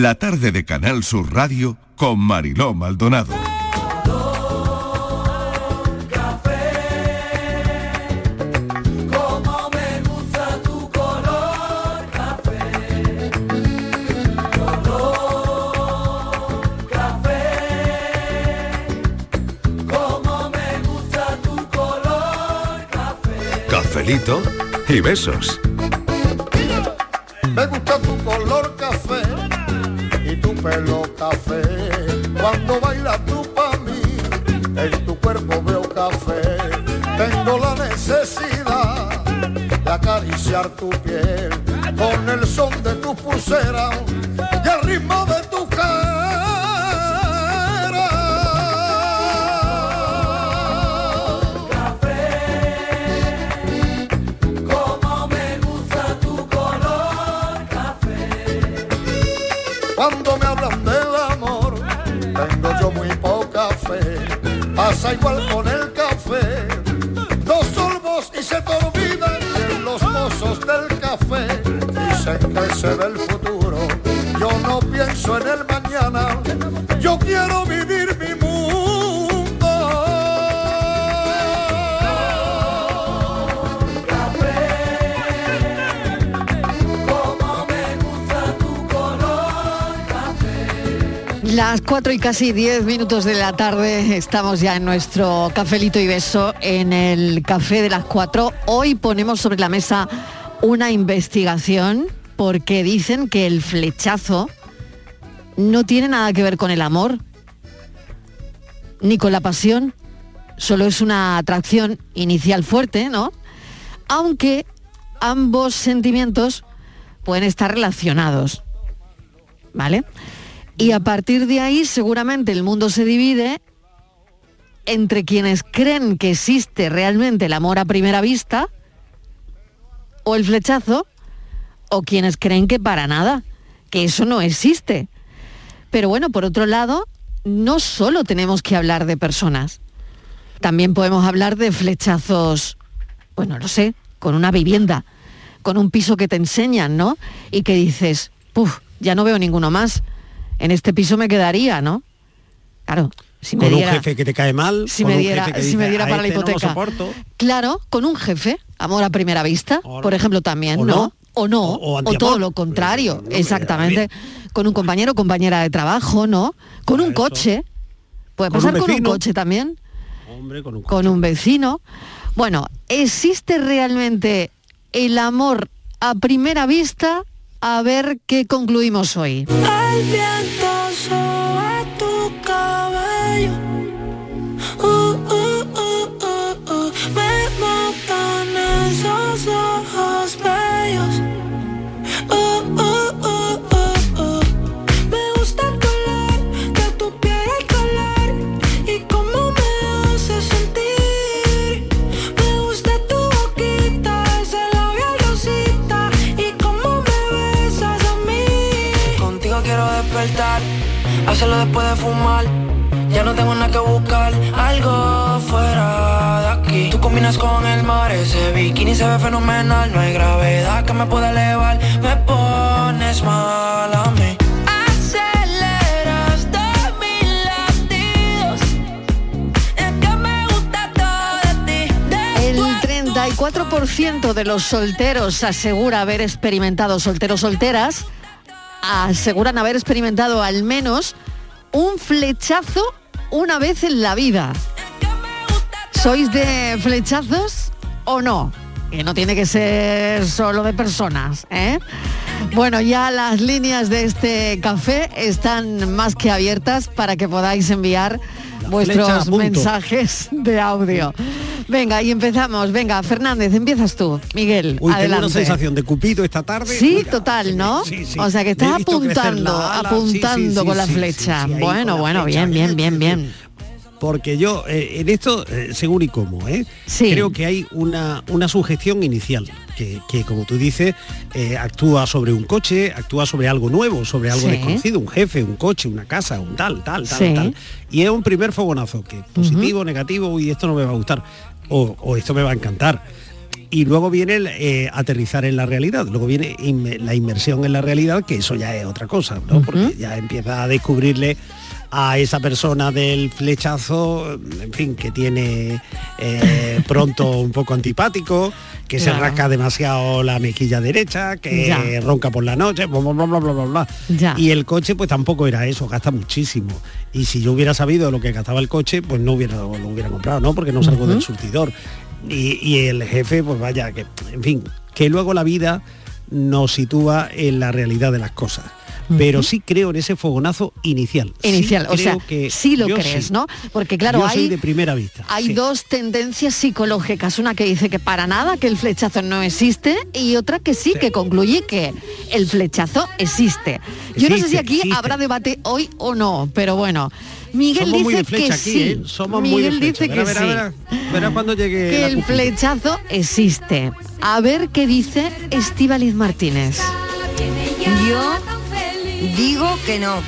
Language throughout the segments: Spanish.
La tarde de Canal Sur Radio con Mariló Maldonado. Como me gusta tu piel con el son de tu pulsera y el ritmo de tu Como me gusta tu color café. Cuando me hablan del amor, tengo yo muy poca fe. Pasa igual con se ve el futuro. Yo no pienso en el mañana. Yo quiero vivir mi Como me gusta tu color café. Las 4 y casi 10 minutos de la tarde estamos ya en nuestro cafelito y beso en el café de las 4. Hoy ponemos sobre la mesa una investigación porque dicen que el flechazo no tiene nada que ver con el amor ni con la pasión, solo es una atracción inicial fuerte, ¿no? Aunque ambos sentimientos pueden estar relacionados. ¿Vale? Y a partir de ahí seguramente el mundo se divide entre quienes creen que existe realmente el amor a primera vista o el flechazo o quienes creen que para nada, que eso no existe. Pero bueno, por otro lado, no solo tenemos que hablar de personas, también podemos hablar de flechazos, bueno, no sé, con una vivienda, con un piso que te enseñan, ¿no? Y que dices, puf, ya no veo ninguno más. En este piso me quedaría, ¿no? Claro, si me con diera, un jefe que te cae mal, si con me un diera, jefe que si dice, me diera "A para la este no hipoteca. soporto". claro, con un jefe, amor a primera vista, por ejemplo, también, no. O no, O- o o, antiamor. todo lo contrario, exactamente. Con un compañero o compañera de trabajo, ¿no? Con un coche. Puede Con un pasar con un coche también Hombre, con un con un vecino. Bueno, ¿existe realmente el amor a primera vista? A ver qué concluimos hoy. Hacerlo después de fumar. Ya no tengo nada que buscar, algo fuera de aquí. Tú combinas con el mar, ese bikini se ve fenomenal. No hay gravedad que me pueda elevar, me pones mal a mí. El tu 34% de los solteros asegura haber experimentado, solteros solteras, aseguran haber experimentado al menos un flechazo una vez en la vida. ¿Sois de flechazos o no? Que no tiene que ser solo de personas, ¿eh? Bueno, ya las líneas de este café están más que abiertas para que podáis enviar vuestros mensajes de audio. Venga, y empezamos. Venga, Fernández, empiezas tú. Miguel, Uy, tengo adelante. una sensación de Cupido esta tarde. Sí, total, ¿no? sí, sí. O sea que estás apuntando, ala, apuntando con la flecha. bueno, bueno, bien, bien, bien, bien. Porque yo, eh, en esto, eh, según y cómo, ¿eh? Sí. creo que hay una, una sujeción inicial, que, que, como tú dices, eh, actúa sobre un coche, actúa sobre algo nuevo, sobre algo Sí. desconocido, un jefe, un coche, una casa, un tal, tal, tal, Sí. tal. Y es un primer fogonazo, que positivo, negativo, y esto no me va a gustar, o, o esto me va a encantar. y luego viene el, eh, aterrizar en la realidad, luego viene inme- la inmersión en la realidad, que eso ya es otra cosa, ¿no? Porque ya empieza a descubrirle a esa persona del flechazo, en fin, que tiene eh, pronto un poco antipático, que se rasca demasiado la mejilla derecha, que Ya. ronca por la noche, bla, bla, bla, bla, bla, bla, bla. Ya. Y el coche pues tampoco era eso, gasta muchísimo. Y si yo hubiera sabido lo que gastaba el coche, pues no hubiera, lo hubiera comprado, ¿no? Porque no salgo del surtidor. Y, y el jefe, pues vaya, que, en fin, que luego la vida nos sitúa en la realidad de las cosas. Pero sí creo en ese fogonazo inicial. Sí Inicial, o sea, que sí lo crees, sí. ¿no? Porque claro, Yo hay soy de primera vista. Hay sí. dos tendencias psicológicas, una que dice que para nada, que el flechazo no existe, y otra que sí, que concluye que el flechazo existe. Yo no sé si aquí existe. habrá debate hoy o no, pero bueno. Miguel Somos muy dice de flecha que aquí, sí. ¿eh? Somos muy de Miguel flecha. dice que Verá, sí. verá, cuando llegue Que el flechazo existe. A ver qué dice Estíbaliz Martínez. Yo digo que no.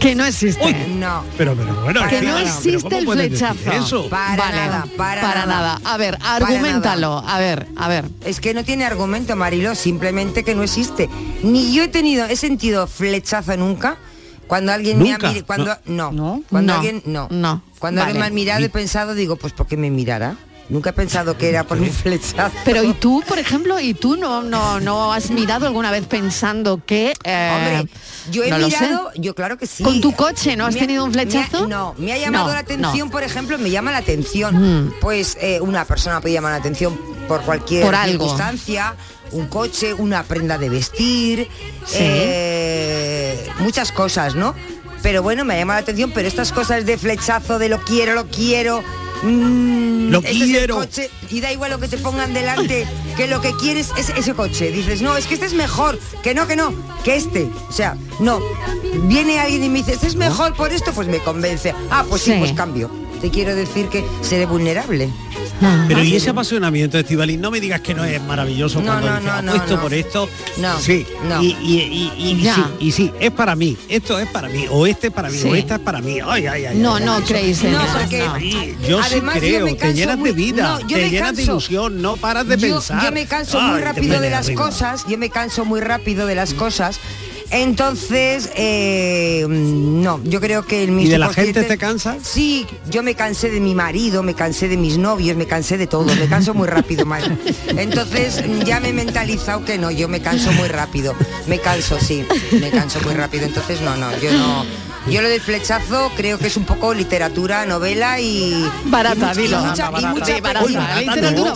Que no existe. No. Pero, pero bueno, que no existe ¿cómo el flechazo. Eso. Para Vale, nada, para nada. nada. A ver, Para argumentalo. A ver, a ver. Es que no tiene argumento, Marilo, simplemente que no existe. Ni yo he tenido, he sentido flechazo nunca. Cuando alguien me ha mirado, cuando no, No. cuando No, alguien no, no. Cuando alguien me ha mirado he pensado, digo, pues ¿por qué me mirará? Nunca he pensado que era por un flechazo. Pero y tú, por ejemplo, y tú no no no has mirado alguna vez pensando que eh, Hombre, yo he no mirado, yo claro que sí. ¿Con tu coche no has Me ha- tenido un flechazo? me ha- no, me ha llamado No, la atención, no. por ejemplo, me llama la atención. Mm. Pues eh, una persona puede llamar la atención por cualquier Por algo. circunstancia, un coche, una prenda de vestir, Sí. eh, muchas cosas, ¿no? Pero bueno, me ha llamado la atención, pero estas cosas de flechazo, de lo quiero, lo quiero. Mm, Lo este es el quiero. coche, y da igual lo que te pongan delante, que lo que quieres es ese coche. Dices, no, es que este es mejor, que no, que no, que este. O sea, no. Viene alguien y me dice, este es mejor por esto, pues me convence. Ah, pues sí, Sí. pues cambio. Te quiero decir que seré vulnerable. Pero y ese apasionamiento, Estivali, no me digas que no es maravilloso No, cuando no, dices, no, apuesto no. por esto. No, sí, no. Y, y, y- y- sí, y sí, es para mí, esto es para mí, o este es para mí, Sí. o esta es para mí. Ay, ay, ay, No, ay, no creéis en No, eso, porque- yo Además, sí yo creo, me te canso llenas muy- de vida, no, yo te me llenas de canso. ilusión, no paras de yo, pensar. yo me canso Ay, muy rápido de las arriba. cosas, yo me canso muy rápido de las cosas. Entonces, eh, no, yo creo que el mi ¿Y de la gente te cansas? Sí, yo me cansé de mi marido, me cansé de mis novios, me cansé de todo, me canso muy rápido, Mar. Entonces ya me he mentalizado que no, yo me canso muy rápido, me canso, sí, me canso muy rápido. Entonces no, no, yo no. Yo lo del flechazo creo que es un poco literatura, novela y Barata, dilo. literatura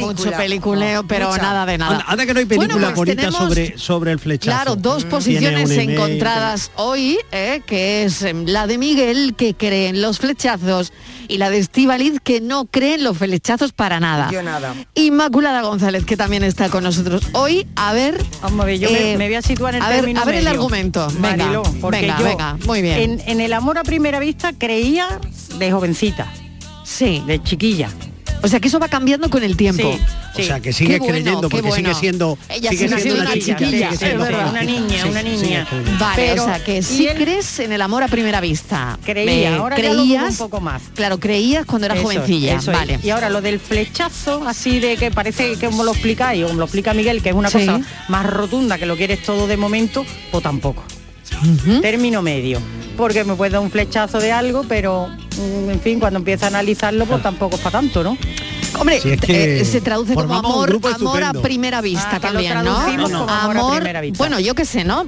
mucho peliculeo, pero Mucha. nada de nada. Anda, anda que no hay película Bueno, pues bonita tenemos- sobre, sobre el flechazo. Claro, dos Tiene posiciones encontradas hoy, eh, que es em, la de Miguel, que cree en los flechazos, y la de Estivaliz, que no cree en los flechazos para nada. Yo nada. Inmaculada González, que también está con nosotros hoy. A ver... Vamos a ver, yo me- eh, me, voy a situar en el a ver, a ver el argumento. Venga, Mariló, porque venga, yo venga, muy bien. En, en el amor a primera vista creía de jovencita, Sí. de chiquilla. O sea que eso va cambiando con el tiempo. Sí, sí. O sea, que bueno, creyendo porque bueno. sigue siendo Ella sigue sigue siendo siendo una chiquilla, sigue es verdad. una niña, Sí, una niña. sí. Vale, Pero- o sea que sí él- crees en el amor a primera vista. Creía, ahora ya lo dudo un poco más. Claro, creías cuando eras Eso jovencilla. eso es. vale. Y ahora lo del flechazo, así de que parece que como lo explicáis, o como lo explica Miguel, que es una cosa más rotunda, que lo quieres todo de momento, o tampoco. Término medio. Porque me puede dar un flechazo de algo, pero mm, en fin, cuando empieza a analizarlo, pues tampoco es para tanto, ¿no? Hombre, Si es que eh, se traduce como amor, amor a primera vista Ah, lo también, ¿no? traducimos como amor a primera vista. Bueno, yo qué sé, ¿no?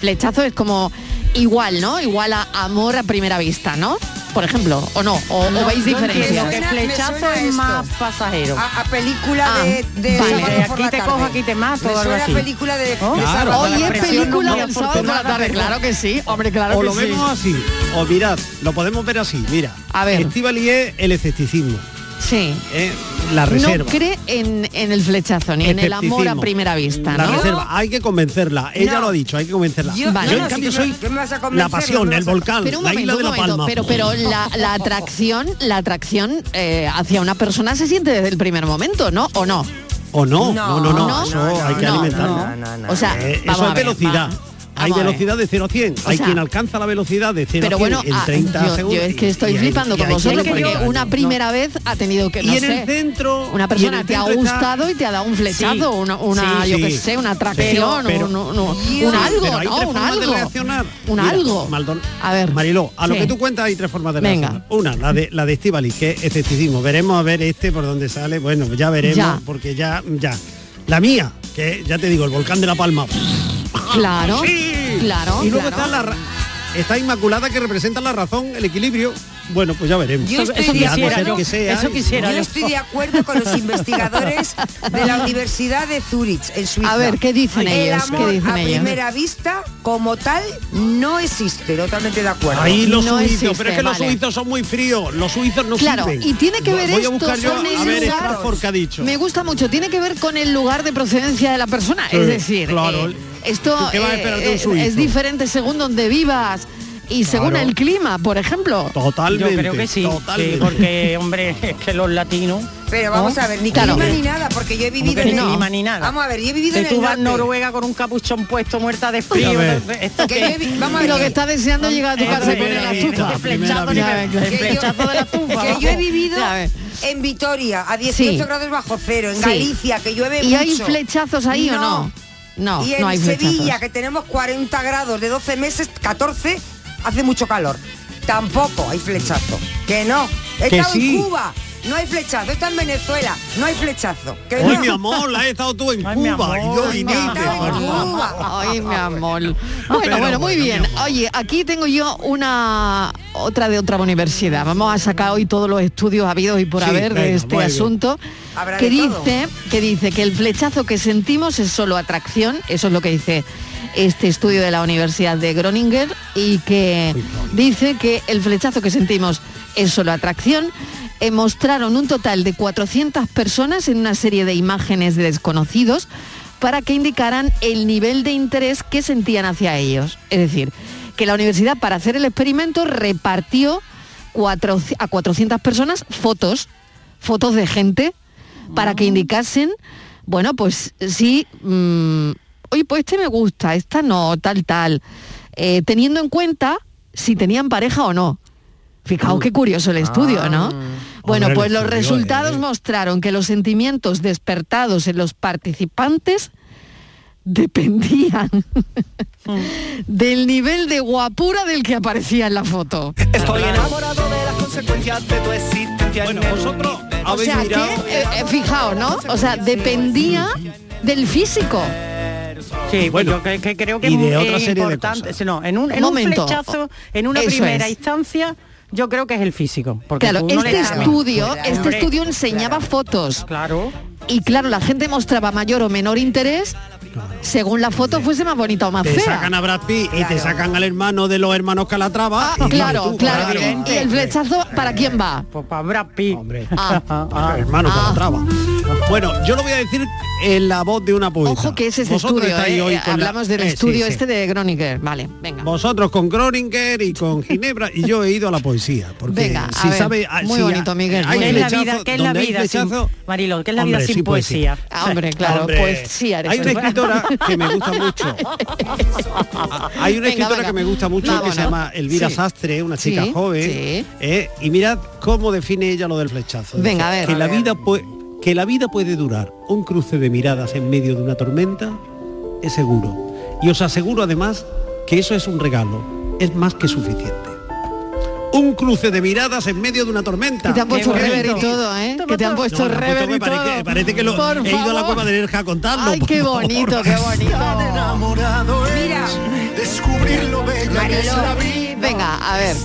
Flechazo es como igual, ¿no? Igual a amor a primera vista, ¿no? Por ejemplo, o no, o, o No, veis diferencias. que flechazo es más pasajero. A, a película Ah, de, vale. aquí te cojo, aquí te mato, Me o suena así. película de, ¿Oh? de Claro. tarde. película del sábado por la tarde, claro que sí, hombre, claro o que lo sí. vemos así, o mirad, lo podemos ver así, mira. A ver. Estivali es el escepticismo, Sí. ¿eh? la reserva. No cree en, en el flechazo, ni en el amor a primera vista, La ¿no? reserva, hay que convencerla. Ella No. lo ha dicho, hay que convencerla. Yo- Vale. Yo, no, en cambio soy la pasión, el volcán, Pero un la momento, isla de un la momento, Palma. pero, pero la, la atracción, la atracción eh, hacia una persona se siente desde el primer momento, ¿no? ¿O no? ¿O no? No, no, no, No, no, hay que no, alimentarlo. no, no, no. O sea, Eh, eso es velocidad. va. Hay Vamos velocidad de 0 a 100. O hay sea, quien alcanza la velocidad de 0 Pero a 100 bueno, en ah, 30 yo, segundos. yo es que estoy y flipando y con vosotros porque una primera vez ha tenido que, Y no en sé, el centro... una y persona en el te ha está- gustado y te ha dado un flechazo, Sí, una, una sí, yo sí. qué sé, una atracción, Pero- un, un- un- Dios. un algo, Pero hay ¿no? tres Un formas de algo. reaccionar. Un Mira, algo. Maldon- A ver. Mariló, a lo que tú cuentas hay tres formas de Venga. reaccionar. Una, la de la de Estivaliz, que es escepticismo. Veremos a ver este por dónde sale. Bueno, ya veremos, porque ya, ya. La mía, que ya te digo, el volcán de la Palma. Claro, Sí. claro, Y luego claro. está la ra- está Inmaculada que representa la razón, el equilibrio. Bueno, pues ya veremos. Yo Eso, estoy eso de quisiera yo, que sea, eso quisiera Yo estoy de acuerdo con los investigadores de la Universidad de Zurich, en Suiza. A ver, ¿qué dicen El ellos? ¿Qué amor dicen a ellos? primera vista, como tal, no existe. Totalmente de acuerdo. Ahí los No suizos, existe, pero es que los suizos son muy fríos, los suizos no Claro, sirven. y tiene que ver Voy esto a buscar yo con a el ver lugar- ha dicho. Me gusta mucho, tiene que ver con el lugar de procedencia de la persona, Sí, es decir, claro. eh, esto ¿Tú qué vas a eh, eh, es diferente según donde vivas y según Claro. el clima, por ejemplo. Totalmente. Yo creo que sí, totalmente. sí, porque hombre, es que los latinos. Pero vamos ¿no? a ver, ni Claro. clima ni nada, porque yo he vivido en ni el- clima ni nada? Vamos a ver, yo he vivido Que en el tú vas a norte. Noruega con un capuchón puesto muerta de frío. A ver. esto Que que- yo he vi- vamos a Y lo ver, que está deseando es llegar a tu casa y poner la estufa. flechazo, el vez. que yo- flechazo de la estufa. que yo he vivido en Vitoria a 18 Sí. grados bajo cero, en Sí. Galicia, que llueve ¿Y mucho. hay flechazos ahí o no? No, y en no hay Sevilla, flechazos. que tenemos 40 grados de 12 meses, 14, hace mucho calor. Tampoco hay flechazo. Que no. He Que estado sí. en Cuba, no hay flechazo. Está en Venezuela, no hay flechazo. Que Hoy no. mi amor, la has estado tú en Ay, Cuba y yo ay. Cuba. Ay, mi amor. Bueno, Pero bueno, muy bueno, bien. Oye, aquí tengo yo una otra de otra universidad. Vamos a sacar hoy todos los estudios habidos y por Sí, haber de este asunto. Habrá Que de todo. dice, que dice que el flechazo que sentimos es solo atracción, eso es lo que dice este estudio de la Universidad de Groninger y que dice que el flechazo que sentimos es solo atracción. Eh, mostraron un total de 400 personas en una serie de imágenes de desconocidos para que indicaran el nivel de interés que sentían hacia ellos. Es decir, que la universidad para hacer el experimento repartió cuatro- a 400 personas fotos, fotos de gente, para que indicasen, bueno, pues sí, mm, oye, pues este me gusta, esta no, tal, tal, Eh, teniendo en cuenta si tenían pareja o no. Fijaos qué curioso el estudio, ¿no? Bueno, Hombre, pues los resultados eh. mostraron que los sentimientos despertados en los participantes dependían del nivel de guapura del que aparecía en la foto. Estoy enamorado de las consecuencias de tu existencia. Bueno, vosotros. O sea, que, mirado... eh, eh, fijaos, ¿no? O sea, dependía del físico. Sí, Bueno, bueno, que, que creo que y de es otra serie de importante. cosas. No, en un, en Un flechazo, en una Eso primera es. instancia, yo creo que es el físico. Porque Claro, este estudio, Claro. este Hombre, estudio enseñaba fotos. Claro. Y claro, la gente mostraba mayor o menor interés según la foto fuese más bonita o más Te fea. sacan a Brad Pitt y te sacan al hermano de los hermanos Calatrava. Ah, y claro, tú, claro. Y el flechazo, ¿para quién va? Pues para Brad Pitt. Hombre, Ah. Ah. hermano Ah. Calatrava. Bueno, yo lo voy a decir en la voz de una poeta. Ojo que es ese Vosotros estudio, estáis ¿eh? hoy con la- hablamos del Eh, estudio sí. este de Groninger. Vale, venga. Vosotros con Groninger y conGinebra y yo he ido a la poesía. Porque Venga, a si ver, sabe, muy si bonito, Miguel, ¿Qué es la vida, ¿qué es la vida sin, flechazo, Marilo, ¿qué es la hombre, vida sin poesía? Ah, hombre, claro, Hombre, poesía eres Hay una escritora que me gusta mucho. Hay una escritora venga. que me gusta mucho que se llama Elvira. Sastre, una chica joven. sí. eh, y mirad cómo define ella lo del flechazo. Venga, a ver. Que la vida que la vida puede durar un cruce de miradas en medio de una tormenta es seguro. Y os aseguro además que eso es un regalo, es más que suficiente. Un cruce de miradas en medio de una tormenta. Que te han puesto rever y todo, ¿eh? Que te han puesto No, rever y parece, todo. que, parece que lo, Por he ido a la cueva de Nerja a contarlo. Ay, qué bonito, qué bonito. enamorado Mira. descubrir lo bella que es la Mariló. vida. Venga, a ver.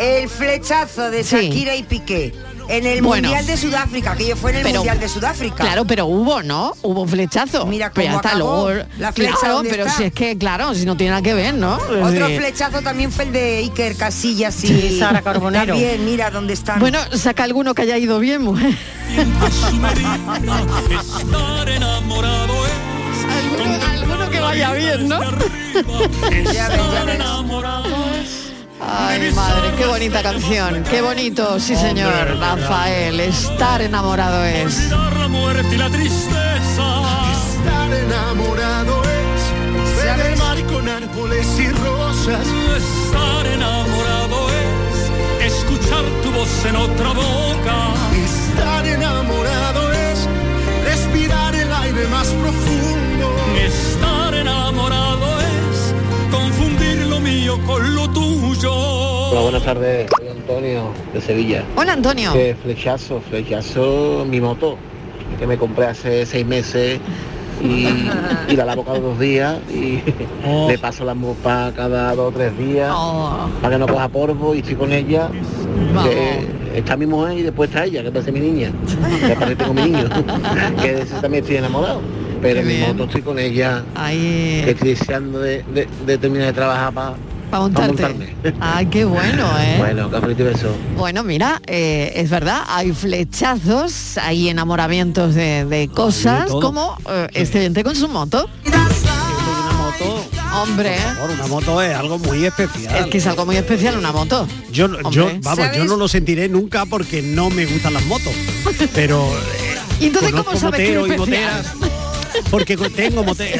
El flechazo de Sí. Shakira y Piqué en el Bueno. Mundial de Sudáfrica, que yo fue en el Pero- Mundial de Sudáfrica. Claro, pero hubo, ¿no? Hubo flechazo. Mira pero ya cómo está acabó luego. la flecha claro, ¿dónde pero está? si es que, claro, si no tiene nada que ver, ¿no? Es Otro flechazo también fue el de Iker Casillas y Sí, Sara Carbonero. También, mira dónde están. Bueno, saca alguno que haya ido bien, mujer. alguno, alguno que vaya bien, ¿no? ya ves, ya ves. Ay, madre, qué bonita canción, qué bonito, sí señor, Rafael, estar enamorado es. la muerte y la tristeza. Estar enamorado es ver el mar con árboles y rosas. Estar enamorado es escuchar tu voz en otra boca. Estar enamorado es respirar el aire más profundo. Estar enamorado es confundir lo mío con lo Hola, buenas tardes. Soy Antonio de Sevilla. Hola Antonio. Flechazo, flechazo mi moto, que me compré hace seis meses y, y la lavo cada dos días y le paso la mopa cada dos o tres días para que no coja polvo y estoy con ella. que está mi mujer y después está ella, que parece mi niña. Que parece tengo mi niño. que de ese también estoy enamorado. Pero Qué mi bien. moto estoy con ella. Ahí. Que estoy deseando de, de- de terminar de trabajar para Para montarte. montarme. Ay, qué bueno, ¿eh? Bueno, cafelito y beso. Bueno, mira, eh, es verdad, hay flechazos, hay enamoramientos de, de cosas, como eh, este oyente con su moto. Hombre, Por una moto es algo muy especial. es que es algo muy especial una moto. Yo, yo, vamos, yo no lo sentiré nunca porque no me gustan las motos. Pero eh, ¿Y entonces cómo sabes que es especial? Porque tengo mote-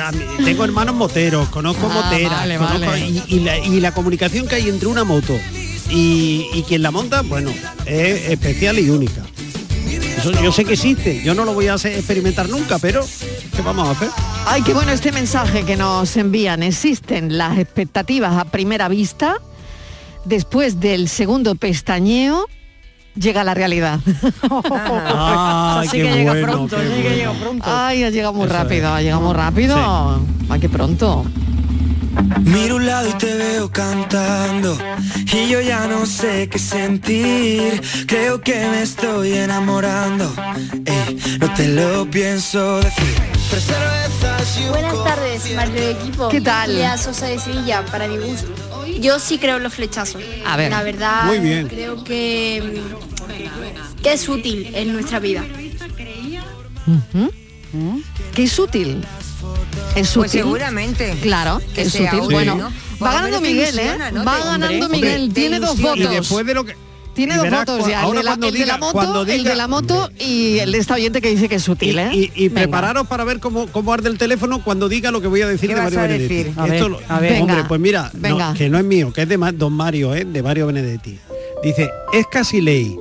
tengo hermanos moteros, conozco Ah, moteras, vale, conozco- vale. Y, y la, y la comunicación que hay entre una moto y, y quien la monta, bueno, es especial y única. Eso yo sé que existe, yo no lo voy a hacer experimentar nunca, pero ¿qué vamos a hacer? Ay, qué bueno este mensaje que nos envían. Existen las expectativas a primera vista. Después del segundo pestañeo, llega la realidad. Ay, Así que llega bueno, pronto, así que llega pronto. Ay, ha llegado muy Eso rápido, es. ha llegado muy rápido. Ay, qué pronto. Miro un lado y te veo cantando y yo ya no sé qué sentir. Creo que me estoy enamorando. Ey, no te lo pienso decir. Tres cervezas y un Buenas tardes, Mario de equipo. ¿Qué tal? Lea Sosa de Sevilla, para mi gusto. Yo sí creo en los flechazos. A ver. La verdad, Muy bien. creo que, que es útil en nuestra vida. Que es útil. Es útil. Pues seguramente. Claro, Que es sea útil. útil, Bueno, ¿no? va ganando Miguel, ¿eh? Va ganando Miguel. Tiene dos. Y votos. después de lo que Tiene y dos cua- ya. ahora el, de la, cuando el de la diga- moto, cuando el de diga- la moto y el de esta oyente que dice que es útil, ¿eh? Y, y prepararos para ver cómo, cómo arde el teléfono cuando diga lo que voy a decir ¿Qué de Mario Benedetti. decir? A ver, Esto lo- a ver. Hombre, Venga, pues mira, no, que no es mío, que es de Don Mario, ¿eh? de Mario Benedetti. Dice, es casi ley.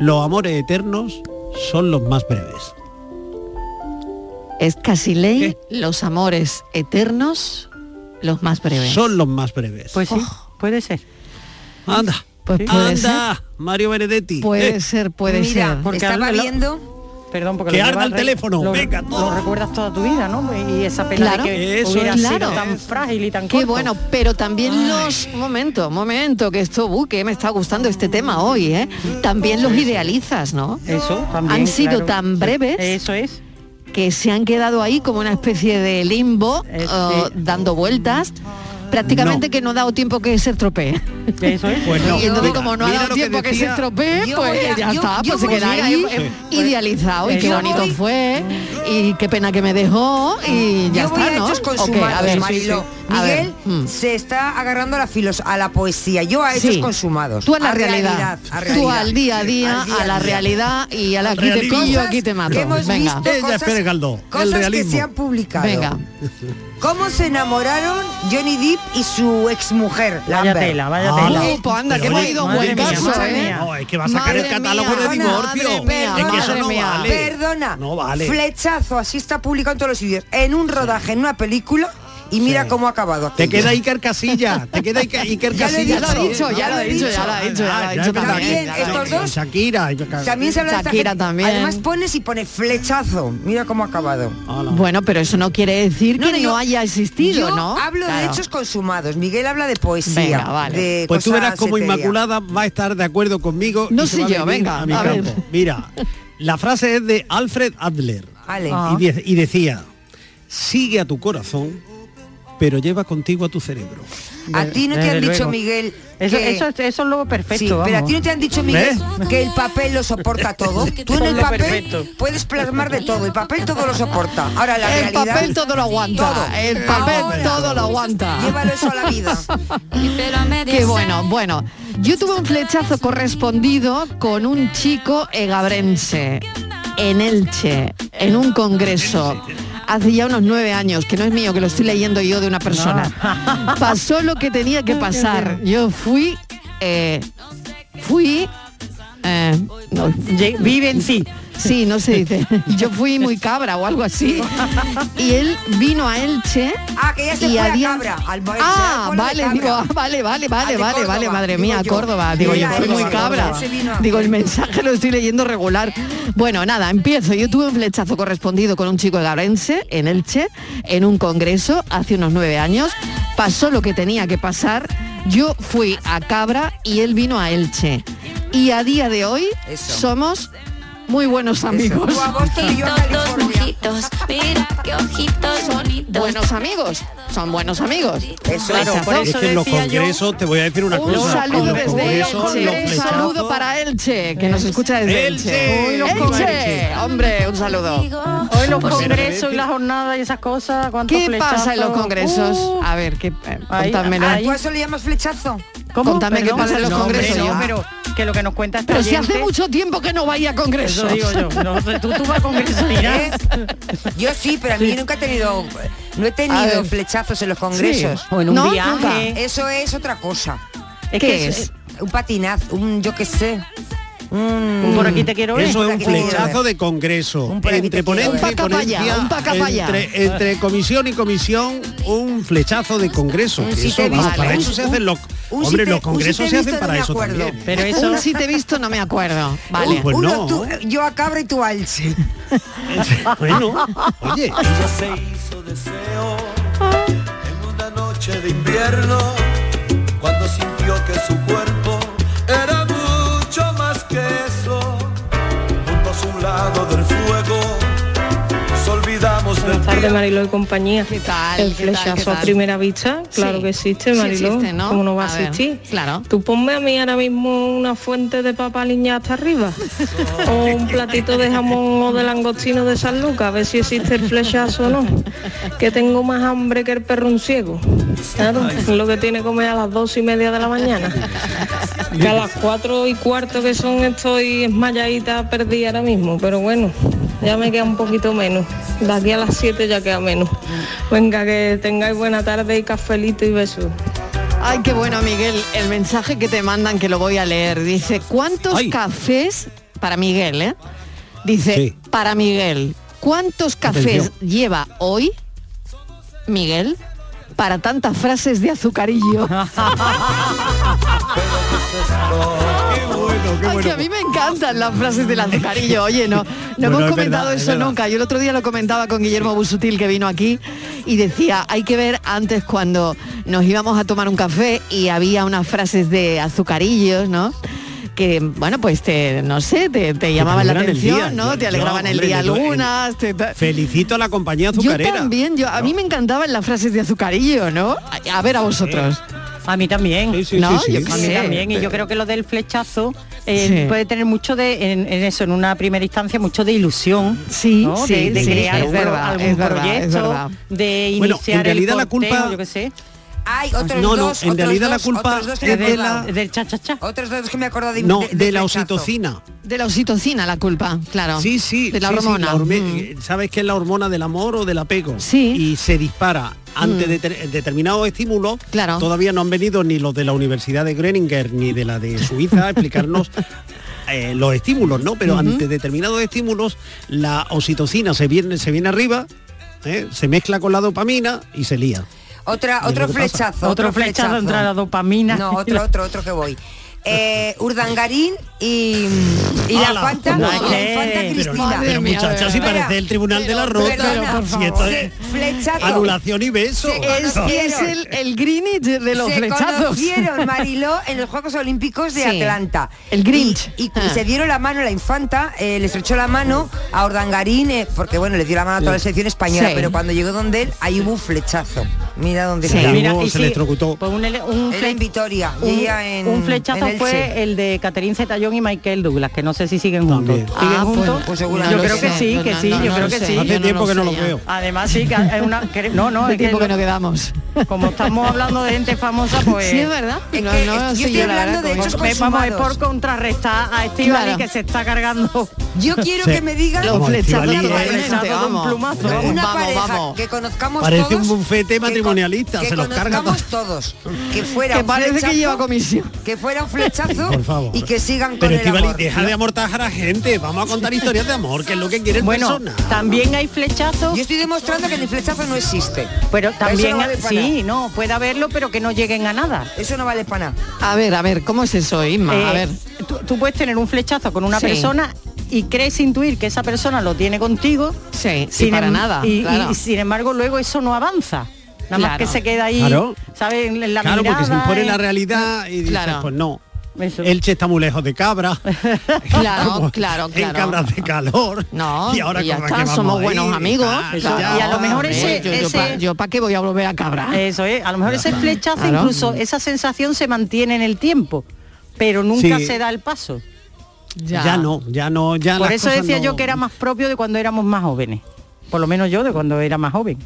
Los amores eternos son los más breves. Es casi ley los amores eternos, los más breves. Son los más breves. Pues sí, puede ser. Anda. Pues puede Anda, Mario Benedetti. Puede Eh, ser, puede Mira, ser. Porque estaba algo- viendo Perdón, porque Que lo arda el teléfono, Lo, venga, lo todo. recuerdas toda tu vida, ¿no? Y esa pena Claro. de que Eso hubiera es. sido Claro. tan frágil y tan Qué corto. bueno, pero también los... Un momento, un momento, que esto, uh, que me está gustando este tema hoy, ¿eh? También los idealizas, ¿no? Eso también. Han sido claro. tan breves Eso es. que se han quedado ahí como una especie de limbo, Eh, sí. dando vueltas, prácticamente que no ha dado tiempo que se estropee. Eso es. Pues no. y entonces Mira, como no ha dado lo que tiempo que, se estropee, Yo pues ya yo- está, yo pues se queda ahí Sí. idealizado y qué Yo bonito voy- fue y qué pena que me dejó y ya yo está, voy a ¿no? hechos ¿O qué? consumados, A ver, Marilo. sí, sí. Ver, Miguel mm. se está agarrando a la, filos a la poesía. Yo a hechos Sí. consumados. Tú a la realidad, a tú realidad. al día a día, día a la día. realidad y a la aquí te pillo, Cosas aquí te mato. que hemos Venga, visto, Ella cosas, Pérez Galdós, el cosas que se han publicado. venga. ¿Cómo se enamoraron Johnny Depp y su exmujer, Vaya tela, vaya Ah, tela. no. Uh, pues anda, que me ha oye, ido buen mía, caso, madre ¿eh? mía. No, es que va a sacar el Madre catálogo mía, de divorcio. mía, es que eso no mía. vale. Perdona, No vale. flechazo, así está publicado en todos los vídeos, en un rodaje, en una película, y mira Sí. cómo ha acabado Te aquello. queda Iker Casilla, te queda Iker, Iker Ya lo he Casilla. Ya lo ha dicho, ya lo ha dicho, ya lo ha dicho, ya lo ha Ah, dicho también. Estos dos- Shakira. También se habla de Shakira también. Además pones y pone flechazo. Mira cómo ha acabado. Bueno, pero eso no quiere decir que no, haya existido, yo ¿no? hablo de hechos consumados. Miguel habla de poesía. Venga, vale. de Pues tú verás como. Inmaculada va a estar de acuerdo conmigo. No sé yo, venga, a mi a ver. Mira, la frase es de Alfred Adler. Vale. Ah. Y, de- y decía, sigue a tu corazón, pero lleva contigo a tu cerebro. A ti no te han dicho, luego. Miguel, Eso, que- eso, eso es lo perfecto. Sí, pero a ti no te han dicho, Miguel, que el papel lo soporta todo. Tú en el papel perfecto. puedes plasmar de todo. El papel todo lo soporta. Ahora la El realidad... papel todo lo aguanta. Todo. El papel Ahora, todo lo aguanta. Llévalo eso a la vida. Qué bueno, bueno. Yo tuve un flechazo correspondido con un chico egabrense en Elche, en un congreso. Hace ya unos nueve años, que no es mío, que lo estoy leyendo yo de una persona. Pasó lo que tenía que pasar. Yo fui, eh, fui, eh, no, Vive en sí. Sí, no se dice. Yo fui muy cabra o algo así. Y él vino a Elche. Ah, que ya se y fue a día- Cabra, al Ah, de vale, digo, ah, vale, vale, vale, Al de vale, vale, madre mía, yo. Córdoba. Digo, yo fui muy cabra. a- Digo, el mensaje lo estoy leyendo regular. Bueno, nada, empiezo. Yo tuve un flechazo correspondido con un chico gabrense en Elche, en un congreso hace unos nueve años. Pasó lo que tenía que pasar. Yo fui a Cabra y él vino a Elche. Y a día de hoy somos muy buenos amigos. Mira qué ojitos bonitos. Buenos amigos, son buenos amigos. Claro, es que en los congresos te voy a decir una Un cosa. saludo en los desde Elche, un saludo para Elche, que nos escucha desde Elche. Elche, Elche, Elche. hombre, un saludo. Hoy los congresos y las jornadas y esas cosas, ¿cuántos ¿Qué pasa en los congresos? Uh, A ver, ¿qué, eh, Ahí, contádmelo. ahí. ¿Tú a eso le llamas flechazo? ¿Cómo? Contame qué pasa en los No, hombre, congresos. no, ya. pero que lo que nos cuenta Pero si hace oyente- mucho tiempo que no vaya a congresos. Eso digo yo. No tú, tú vas a congresos. ¿Eh? Yo sí, pero a mí nunca he tenido, no he tenido flechazos en los congresos. Sí, o en un No, viaje. nunca. Eso es otra cosa. Es ¿Qué que es? Un patinazo, un yo qué sé. Un, Por aquí te quiero ver. Eso es un flechazo de congreso. Un Entre ponencia y ponencia, un comisión y comisión, un flechazo de congreso. Que eso, vamos, para Un- eso se hacen los... Hombre, congresos se hacen para eso acuerdo. también. Pero eso... Un si te he visto, no me acuerdo. Vale. Pues Uno, no. tú, yo a Cabra y tú a Elche. Bueno, oye, Ella se hizo deseo en una noche de invierno cuando sintió que su cuerpo lado del fuego Buenas tardes. Mariló y compañía. ¿Qué tal? El ¿Qué tal? ¿Qué flechazo a primera vista, claro Sí. que existe, Sí Mariló. existe, ¿no? ¿Cómo no va a, A existir? claro. Tú ponme a mí ahora mismo una fuente de papa hasta arriba. o un platito de jamón o de langostino de San Lucas, a ver si existe el flechazo o no. Que tengo más hambre que el perro un ciego. Claro, es lo que tiene que comer a las dos y media de la mañana. Que a las cuatro y cuarto que son estoy esmayadita perdida ahora mismo, pero bueno, ya me queda un poquito menos. De aquí a las 7 ya queda menos. Venga, que tengáis buena tarde y cafelito y besos. Ay, qué bueno, Miguel. El mensaje que te mandan, que lo voy a leer, dice, ¿cuántos Ay. cafés, para Miguel, eh? Dice, Sí. para Miguel, ¿cuántos cafés Atención. lleva hoy, Miguel, para tantas frases de azucarillo? qué bueno, qué Ay, que a mí me encantan las frases del azucarillo. Oye, no, no Bueno, hemos es comentado verdad, eso nunca. Yo el otro día lo comentaba con Guillermo Busutil que vino aquí y decía, hay que ver antes cuando nos íbamos a tomar un café y había unas frases de azucarillos, ¿no? Que bueno pues te no sé te, te llamaban la atención día. no Yo- te alegraban yo, el día yo- algunas te- te- felicito a la compañía yo azucarera. también yo a mí me encantaban las frases de azucarillo no a, a ver a vosotros A mí también. Sí, sí, No, sí, yo A mí también, y yo creo que lo del flechazo eh, Sí. puede tener mucho de, en, en eso, en una primera instancia, mucho de ilusión. Sí, ¿no? sí, de, de sí, crear es verdad, algún es verdad, proyecto, es verdad. de Bueno, iniciar en realidad el la culpa- yo qué sé. Hay otros No, no, dos, en otros realidad la dos, culpa otros dos que es me de la- Del cha-cha-cha. Otros dos que me acuerdo de No, de- de, la oxitocina. de la oxitocina la culpa claro Sí, sí, de la sí, sí, hormona horme- Mm. eh, ¿Sabes qué es la hormona del amor o del apego? Sí. Y se dispara ante Mm. deter- determinados estímulos. Claro. Todavía no han venido ni los de la Universidad de Groninger ni de la de Suiza a explicarnos eh, los estímulos, ¿no? Pero ante determinados estímulos, la oxitocina se viene, se viene arriba, ¿eh? se mezcla con la dopamina y se lía. Otra, otro flechazo. Otro flechazo entre la dopamina. No, otro, otro, otro que voy. Eh, Urdangarín y, y la ¡Hala! Fanta, No, la. Infanta Pero- Cristina. Pero muchachas, si parece el tribunal de la pero, rota. perdona, si esto es se- flechazo. anulación y beso. Es, es el, el Greenwich de los se flechazos conocieron Mariló en los Juegos Olímpicos de Sí. Atlanta. El Grinch. Y, y se dieron la mano la infanta, eh, le estrechó la mano a Ordangarín, eh, porque bueno, le dio la mano a toda la selección española, Sí. pero cuando llegó donde él, ahí hubo un flechazo. Mira dónde Sí. está. Mira, y se sí, electrocutó. Pues un, un Él en Vitoria, y un, ella en un flechazo en Elche. fue el de Catherine Zeta-Jones y Michael Douglas, que no sé si siguen juntos. También. ¿Siguen Ah, pues- juntos? pues seguro, yo no creo sé. que sí, No, que no, sí, no, yo no creo que sé, sí. Hace tiempo que no los veo. Además sí, que es una... que- no, no, es que tiempo que no quedamos como estamos hablando de gente famosa, pues... sí es verdad Es que no, yo estoy hablando verdad, de hechos Vamos, es por contrarrestar a Estivali Claro. que se está cargando Yo quiero Sí. que me digan los flechazos de un plumazo. una pareja que conozcamos Parece todos un bufete que se los carga conozcamos todo. todos. Que fuera Que parece que lleva comisión. Que fuera un Por favor. y que sigan con Pero el Estivali, amor. deja de amortajar a gente. Vamos a contar historias de amor, que es lo que quiere el Bueno, persona. también hay flechazos. Yo estoy demostrando que el flechazo no existe. Pero también, no vale sí, no, puede haberlo, pero que no lleguen a nada. Eso no vale para nada. A ver, a ver, ¿cómo es eso, Isma? a Eh, ver. Tú, tú puedes tener un flechazo con una Sí. persona y crees intuir que esa persona lo tiene contigo. Sí, y para em- nada, Y, y- claro. y sin embargo luego eso no avanza. Nada más que se queda ahí, Claro. ¿sabes? En la claro, porque se impone eh. la realidad y dices, Claro. pues no. Eso. Elche está muy lejos de Cabra. Claro, Como claro, En claro. Cabra de calor. No, y ahora y ya ¿cómo es está, somos buenos amigos. Ah, Eso, ya, y a lo mejor hombre. ese- yo, yo, ese- pa- yo para qué voy a volver a cabra. Eso es, a lo mejor ese flechazo Claro. incluso esa sensación se mantiene en el tiempo, pero nunca Sí. se da el paso. ya. no, ya no, ya Por las eso decía no- yo que era más propio de cuando éramos más jóvenes. Por lo menos yo de cuando era más joven.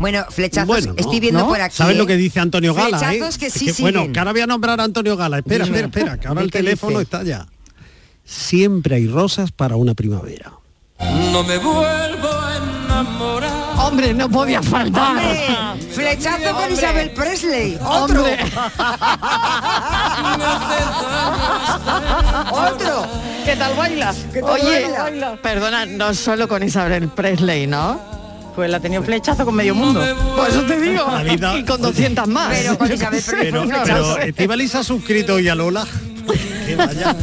Bueno, flechazos, Bueno, no. estoy viendo ¿No? por aquí. ¿Sabes ¿eh? lo que dice Antonio Gala? eh? Flechazos que Es sí bueno, siguen. que ahora voy a nombrar a Antonio Gala. Espera, Dime. espera, espera, que ahora ¿De el teléfono dice? está ya. Siempre hay rosas para una primavera. No me vuelvo a enamorar. Hombre, no podía faltar. Hombre, flechazo con Isabel Presley. Otro. Otro. ¿Qué tal baila? Oye, perdona, no solo con Isabel Presley, ¿no? Pues la tenía un flechazo con medio mundo. Por eso te digo. Vida- Y con 200 más. Pero con Isabel Pero, pero flechazo. Estíbaliz se ha suscrito hoy a Lola. Que vaya.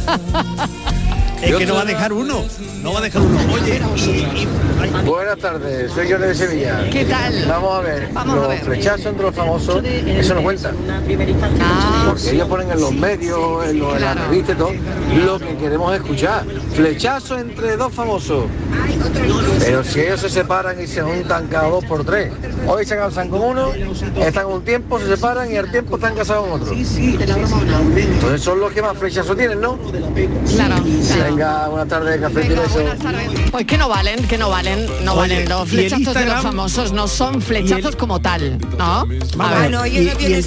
Es que no va a dejar uno. No va a dejar uno. Oye, y- y- ay, Buenas tardes, soy yo de Sevilla. ¿Qué tal? Vamos a ver, Vamos a los ver. flechazos entre los famosos, eso no cuenta. Ah, Porque ellos ponen en los medios, en, los, en las revistas y todo, lo que queremos escuchar. Flechazo entre dos famosos. Pero si ellos se separan y se juntan cada dos por tres, hoy se casan con uno, están un tiempo, se separan y al tiempo están casados con otro. Entonces son los que más flechazo tienen, ¿no? claro. claro. Venga, buenas tardes, café y Venga, buenas tardes. Pues que no valen, que no valen, no Oye, valen los y el flechazos de los Instagram- famosos, no son flechazos como tal, ¿no? Ellos y, no y tienen el Tinder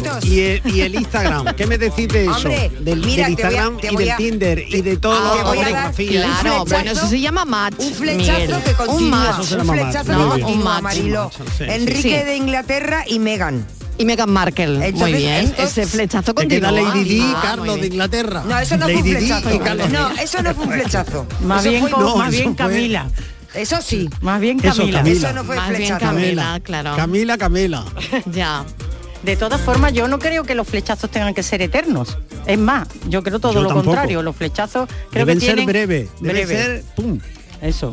sentimientos. y el, y el Instagram. ¿Qué me decís de eso? Hombre, del, mira, del te voy a- Instagram te y del a- Tinder y de todo te lo voy a que dar-. Claro, flechazo- bueno, eso se llama match, Un flechazo Miguel. que Un continúa. match. Un match, flechazo muy que continúa, Un match. Marilo. Enrique de Inglaterra y Megan. Y Meghan Markle, muy bien. esto- Ese flechazo continúa. Lady Di, Ah, Carlos de. Inglaterra. No, eso no fue un flechazo. Carlos No, eso no fue un flechazo. Más Eso bien, fue- con- no, más bien fue- Camila. Eso sí. Más bien Eso, Camila. Camila. Eso no fue Más bien flechazo. Camila, claro. Camila, Camila. Ya. De todas formas, yo no creo que los flechazos tengan que ser eternos. Es más, yo creo todo Yo lo tampoco. contrario. Los flechazos creo Deben que ser tienen breves. Deben breve. ser pum. Eso.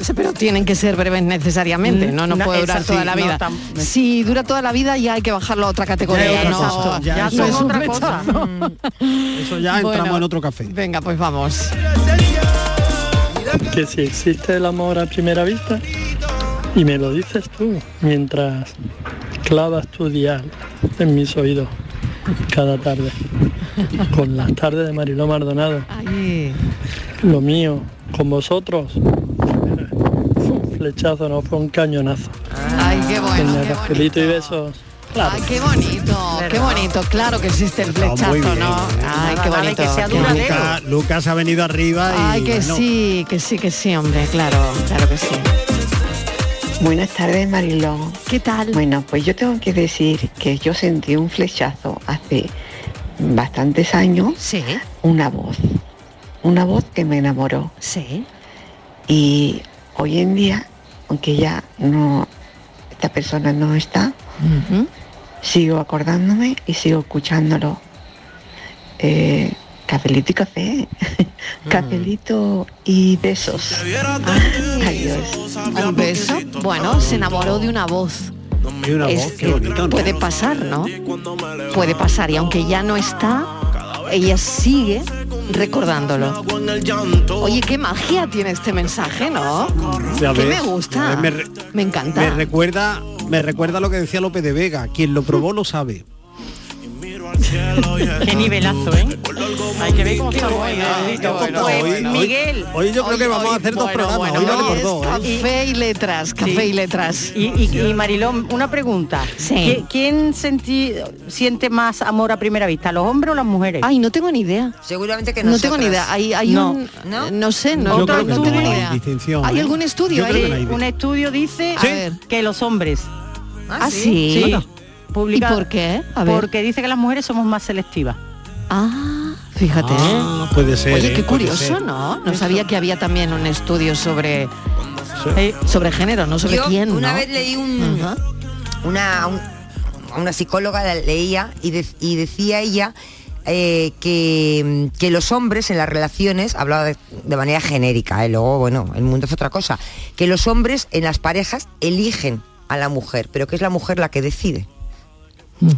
O sea, pero tienen que ser breves necesariamente, Mm, no, no no, puede durar toda la no, vida. si dura toda la vida ya hay que bajarlo a otra categoría, Ya no, ya Ya eso es otra cosa. Eso ya entramos Bueno. en otro café. Venga, pues vamos. que si existe el amor a primera vista y me lo dices tú mientras clavas tu dial en mis oídos cada tarde con las tardes de Mariló Maldonado Ay, lo mío con vosotros flechazo no fue un cañonazo ay, qué bueno, qué cafelito y bonito. besos Claro. Ay, qué bonito, qué bonito. Claro que existe el No, flechazo, bien. ¿no? Ay, qué bonito. que bonito. Lucas, Lucas ha venido arriba y Ay, que bueno, sí, que sí, que sí, hombre, claro, claro que sí. Buenas tardes, Marilón. ¿Qué tal? Bueno, pues yo tengo que decir que yo sentí un flechazo hace bastantes años, Sí, una voz, una voz que me enamoró. sí. Y hoy en día, aunque ya no, esta persona no está, sigo acordándome y sigo escuchándolo. Eh, cafelito y café, cafelito y besos. Adiós. Un beso. Bueno, se enamoró de una voz. y una Es voz, qué que bonito, ¿no? puede pasar, ¿no? Puede pasar y aunque ya no está, ella sigue recordándolo. Oye, qué magia tiene este mensaje, ¿no? Que me gusta. Me encanta. Me recuerda, me recuerda lo que decía López de Vega, quien lo probó lo sabe. Qué nivelazo, ¿eh? Hay que ver cómo estamos hoy. ¿eh? qué bueno, Pues, bueno. Miguel. Hoy yo creo que Hoy- vamos a hoy, hacer dos bueno, programas, bueno, hoy vale hoy por dos. ¿eh? Café y letras, café Sí. y letras. Y, y, y, Marilón, una pregunta. Sí. ¿Qui- ¿Quién sentí- siente más amor a primera vista, los hombres o las mujeres? Ay, no tengo ni idea. Seguramente que No tengo ni idea. Hay, hay No. un, ¿No? no sé, no, que no tengo ni no hay idea. distinción. ¿Hay ¿eh? algún estudio que no hay Un estudio dice que los hombres. ¿Ah, sí? Publicado. ¿Y por qué? A ver. Porque dice que las mujeres somos más selectivas. Ah, fíjate. Ah, puede ser, Oye, qué curioso. ¿no? No sabía que había también un estudio sobre sobre género, no sobre Yo quién, una ¿no? vez leí un, una, un- una psicóloga la leía y, de- y decía ella eh, que, que los hombres en las relaciones, hablaba de, de manera genérica, ¿eh? luego, bueno, el mundo es otra cosa, que los hombres en las parejas eligen a la mujer, pero que es la mujer la que decide.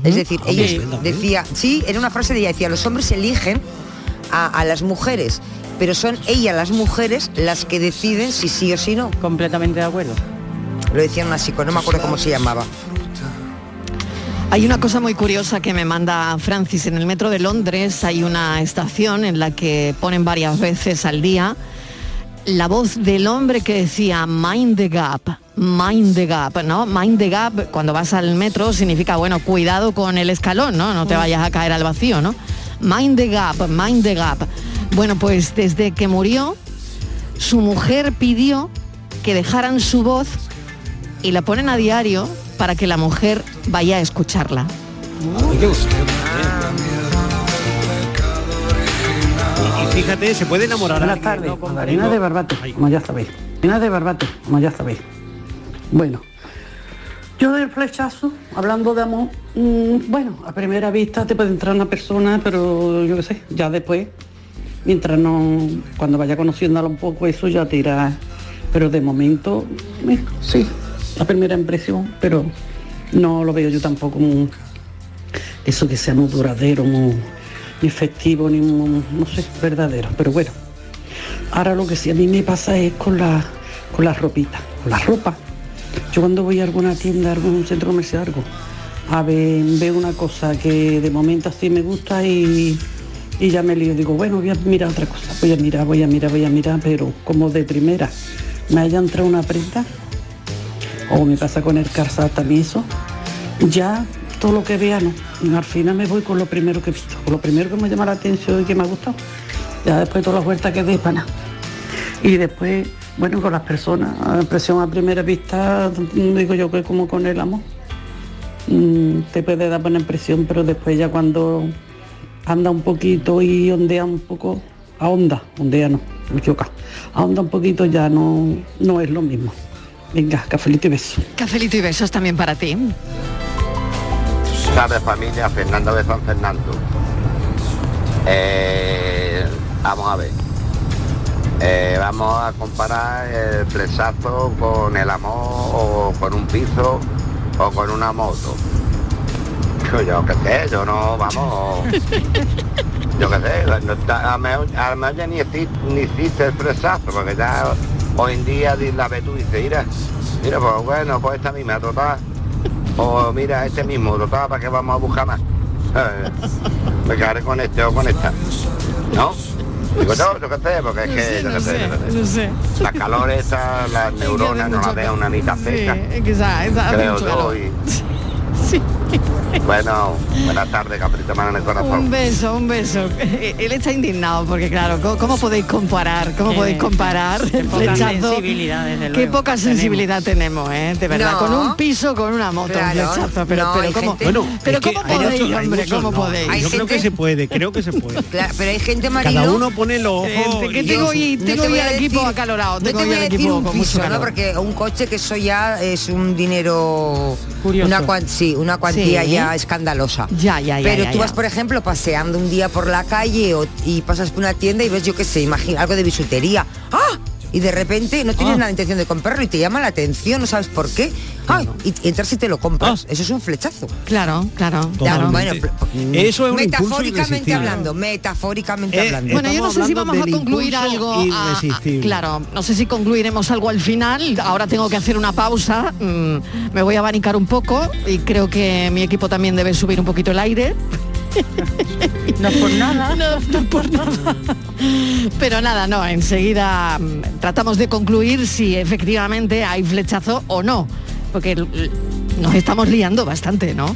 Es decir, ellos decía, sí, era una frase de ella, decía, los hombres eligen a, a las mujeres, pero son ellas las mujeres las que deciden si sí o si no. Completamente de acuerdo. Lo decía una psicóloga, no me acuerdo cómo se llamaba. Hay una cosa muy curiosa que me manda Francis. En el metro de Londres hay una estación en la que ponen varias veces al día la voz del hombre que decía mind the gap, mind the gap, ¿no? Mind the gap, cuando vas al metro significa, bueno, cuidado con el escalón, ¿no? No te vayas a caer al vacío, ¿no? Mind the gap, mind the gap. Bueno, pues desde que murió, su mujer pidió que dejaran su voz y la ponen a diario para que la mujer vaya a escucharla. Ay, fíjate, se puede enamorar a Buenas tardes, ¿no? Cariño. de Barbate, como ya sabéis. Magdalena de Barbate, como ya sabéis. Bueno, yo del flechazo, hablando de amor, mm, bueno, a primera vista te puede entrar una persona, pero yo qué sé, ya después, mientras no, cuando vaya conociéndola un poco, eso ya te irá. Pero de momento, eh, sí, la primera impresión, pero no lo veo yo tampoco muy, eso que sea muy duradero, muy, ni efectivo, ni no sé, verdadero. Pero bueno, ahora lo que sí a mí me pasa es con la, con las ropitas, con la ropa. Yo cuando voy a alguna tienda, a algún centro comercial, algo, a ver, veo una cosa que de momento así me gusta y, y ya me lío. Digo, bueno, voy a mirar otra cosa, voy a mirar, voy a mirar, voy a mirar, pero como de primera me haya entrado una prenda, o me pasa con el calzado también eso, ya todo lo que vea no. Al final me voy con lo primero que he visto, con lo primero que me llama la atención y que me ha gustado. Ya después todas las vueltas que dé para. Y después, bueno, con las personas, a impresión a primera vista, digo yo que como con el amor. Mm, te puede dar buena impresión, pero después ya cuando anda un poquito y ondea un poco, ahonda, ondea no, choca, ahonda un poquito ya no, no es lo mismo. Venga, cafelito y beso. Cafelito y besos también para ti. Tardes familia, Fernando de San Fernando. Eh, vamos a ver. Eh, vamos a comparar el flechazo con el amor o con un piso o con una moto. Yo, qué sé, yo no, vamos. Yo qué sé, no está- a lo mejor- ni ni existe el flechazo, porque ya hoy en día la ves tú y dices, mira, mira, pues bueno, pues esta misma total. O mira, este mismo, total, ¿para qué vamos a buscar más? Eh, Me quedaré con este o con esta. ¿No? Digo yo, yo qué sé, porque es que, yo qué sé, yo qué sé. No sé. Las calores, las neuronas no las deja una anita seca. que esa hace Creo yo. Y... Bueno, buenas tardes, caprito mano en el corazón. Un beso, un beso. Él está indignado porque claro, ¿cómo, cómo podéis comparar? ¿Cómo Qué- podéis comparar qué el poca flechazo? sensibilidad, desde Qué poca sensibilidad tenemos, ¿eh? De verdad, No. con un piso, con una moto, Claro, un flechazo. Pero, no, pero ¿cómo, gente- Bueno, pero es que ¿cómo podéis, muchos- hay hombre? muchos ¿Cómo no. podéis? Yo creo gente- que se puede, creo que se puede. Claro, pero hay gente, Marilo... Cada uno pone los ojos. Eh, que tengo hoy, No tengo te hoy al equipo acalorado, No te tengo voy hoy a al decir equipo un con mucho piso, ¿no? calor. Porque un coche que eso ya es un dinero... Curioso. Una, sí, una cuantía Sí. ya escandalosa. Ya, ya, ya, Pero ya, tú ya. vas, por ejemplo, paseando un día por la calle o- y pasas por una tienda y ves, yo qué sé, imagina, algo de bisutería. ¡Ah! Y de repente no tienes Ah. la intención de comprarlo y te llama la atención, no sabes por qué. ¡Ay! Y, y entras y te lo compras. Ah. Eso es un flechazo. Claro, claro, claro. bueno. Eso es un metafóricamente hablando, metafóricamente Eh, hablando. Bueno, yo no sé si vamos a concluir algo. a- a- irresistible. claro, no sé si concluiremos algo al final. Ahora tengo que hacer una pausa. mm, me voy a abanicar un poco y creo que mi equipo también debe subir un poquito el aire. No por nada. No, no por nada. Pero nada, no, enseguida mm, tratamos de concluir si efectivamente hay flechazo o no. Porque nos estamos liando bastante, ¿no?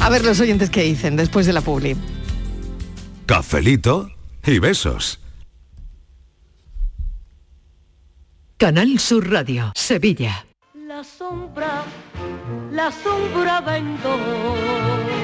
A ver los oyentes que dicen después de la publi. Cafelito y besos. Canal Sur Radio, Sevilla. La sombra la sombra vendó.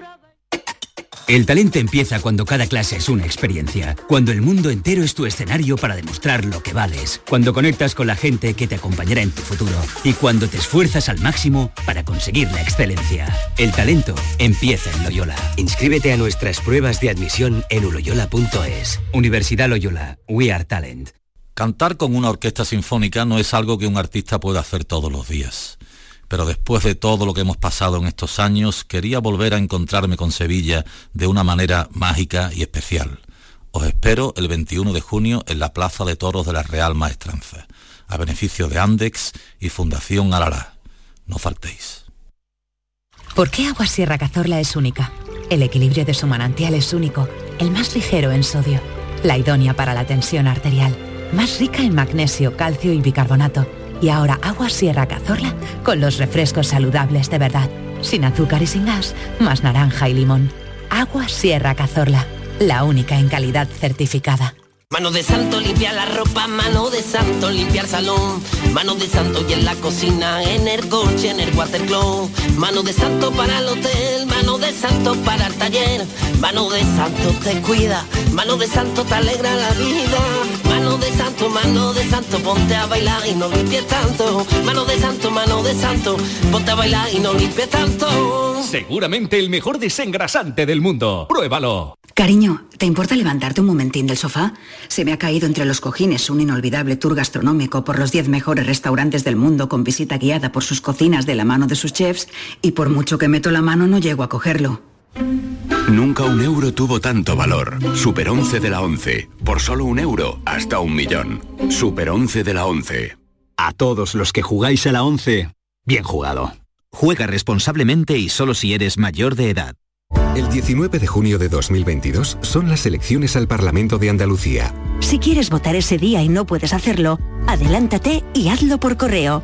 El talento empieza cuando cada clase es una experiencia, cuando el mundo entero es tu escenario para demostrar lo que vales, cuando conectas con la gente que te acompañará en tu futuro y cuando te esfuerzas al máximo para conseguir la excelencia. El talento empieza en Loyola. Inscríbete a nuestras pruebas de admisión en uloyola.es. Universidad Loyola, We Are Talent. Cantar con una orquesta sinfónica no es algo que un artista pueda hacer todos los días pero después de todo lo que hemos pasado en estos años, quería volver a encontrarme con Sevilla de una manera mágica y especial. Os espero el 21 de junio en la Plaza de Toros de la Real Maestranza, a beneficio de Andex y Fundación Alalá. No faltéis. ¿Por qué Agua Sierra Cazorla es única? El equilibrio de su manantial es único, el más ligero en sodio, la idónea para la tensión arterial, más rica en magnesio, calcio y bicarbonato y ahora agua Sierra Cazorla con los refrescos saludables de verdad, sin azúcar y sin gas, más naranja y limón. Agua Sierra Cazorla, la única en calidad certificada. Mano de santo limpia la ropa, mano de santo limpia el salón, mano de santo y en la cocina, en el coche, en el watercloak, mano de santo para el hotel, mano de santo para el taller, mano de santo te cuida, mano de santo te alegra la vida, de santo, mano de santo, ponte a bailar y no limpies tanto, mano de santo, mano de santo, ponte a bailar y no limpies tanto. Seguramente el mejor desengrasante del mundo. Pruébalo. Cariño, ¿te importa levantarte un momentín del sofá? Se me ha caído entre los cojines un inolvidable tour gastronómico por los 10 mejores restaurantes del mundo con visita guiada por sus cocinas de la mano de sus chefs y por mucho que meto la mano no llego a cogerlo. Nunca un euro tuvo tanto valor. Super 11 de la 11. Por solo un euro, hasta un millón. Super 11 de la 11. A todos los que jugáis a la 11, bien jugado. Juega responsablemente y solo si eres mayor de edad. El 19 de junio de 2022 son las elecciones al Parlamento de Andalucía. Si quieres votar ese día y no puedes hacerlo, adelántate y hazlo por correo.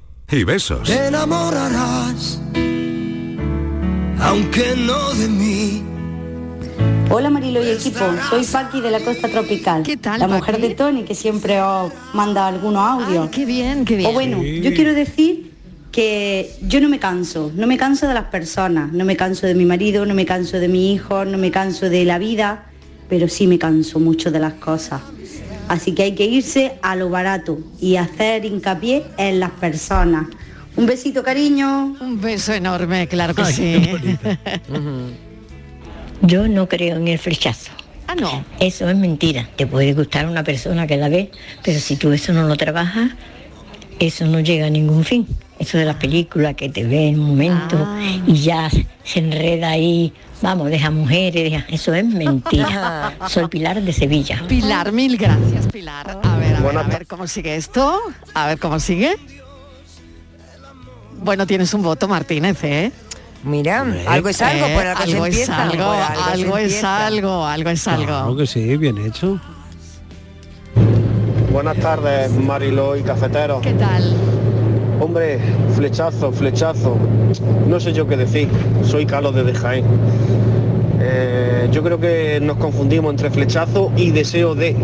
y besos. Te enamorarás, aunque no de mí. Hola Marilo y equipo, soy Paqui de la Costa Tropical. ¿Qué tal, La mujer de Tony que siempre os manda algunos audios. qué bien, qué bien. O bueno, Sí. yo quiero decir que yo no me canso, no me canso de las personas, no me canso de mi marido, no me canso de mi hijo, no me canso de la vida, pero sí me canso mucho de las cosas. Así que hay que irse a lo barato y hacer hincapié en las personas. Un besito, cariño. Un beso enorme, claro que Ay, sí. Yo no creo en el flechazo. Ah, no. Eso es mentira. Te puede gustar una persona que la ve, pero si tú eso no lo trabajas, eso no llega a ningún fin. Eso de las películas que te ven un momento y ya se enreda ahí, vamos, deja mujeres, deja- eso es mentira. Soy Pilar de Sevilla. Pilar, mil gracias, Pilar. A ver, a ver, a ver cómo sigue esto. A ver cómo sigue. Bueno, tienes un voto, Martínez, ¿eh? Mira, algo es algo, Eh, por algo se es algo, por algo se algo es algo, algo es algo. Claro que sí, bien hecho. Buenas tardes, Mariló y cafetero. ¿Qué tal? Hombre, flechazo, flechazo. No sé yo qué decir. Soy Carlos de Jaén. Eh, yo creo que nos confundimos entre flechazo y deseo de.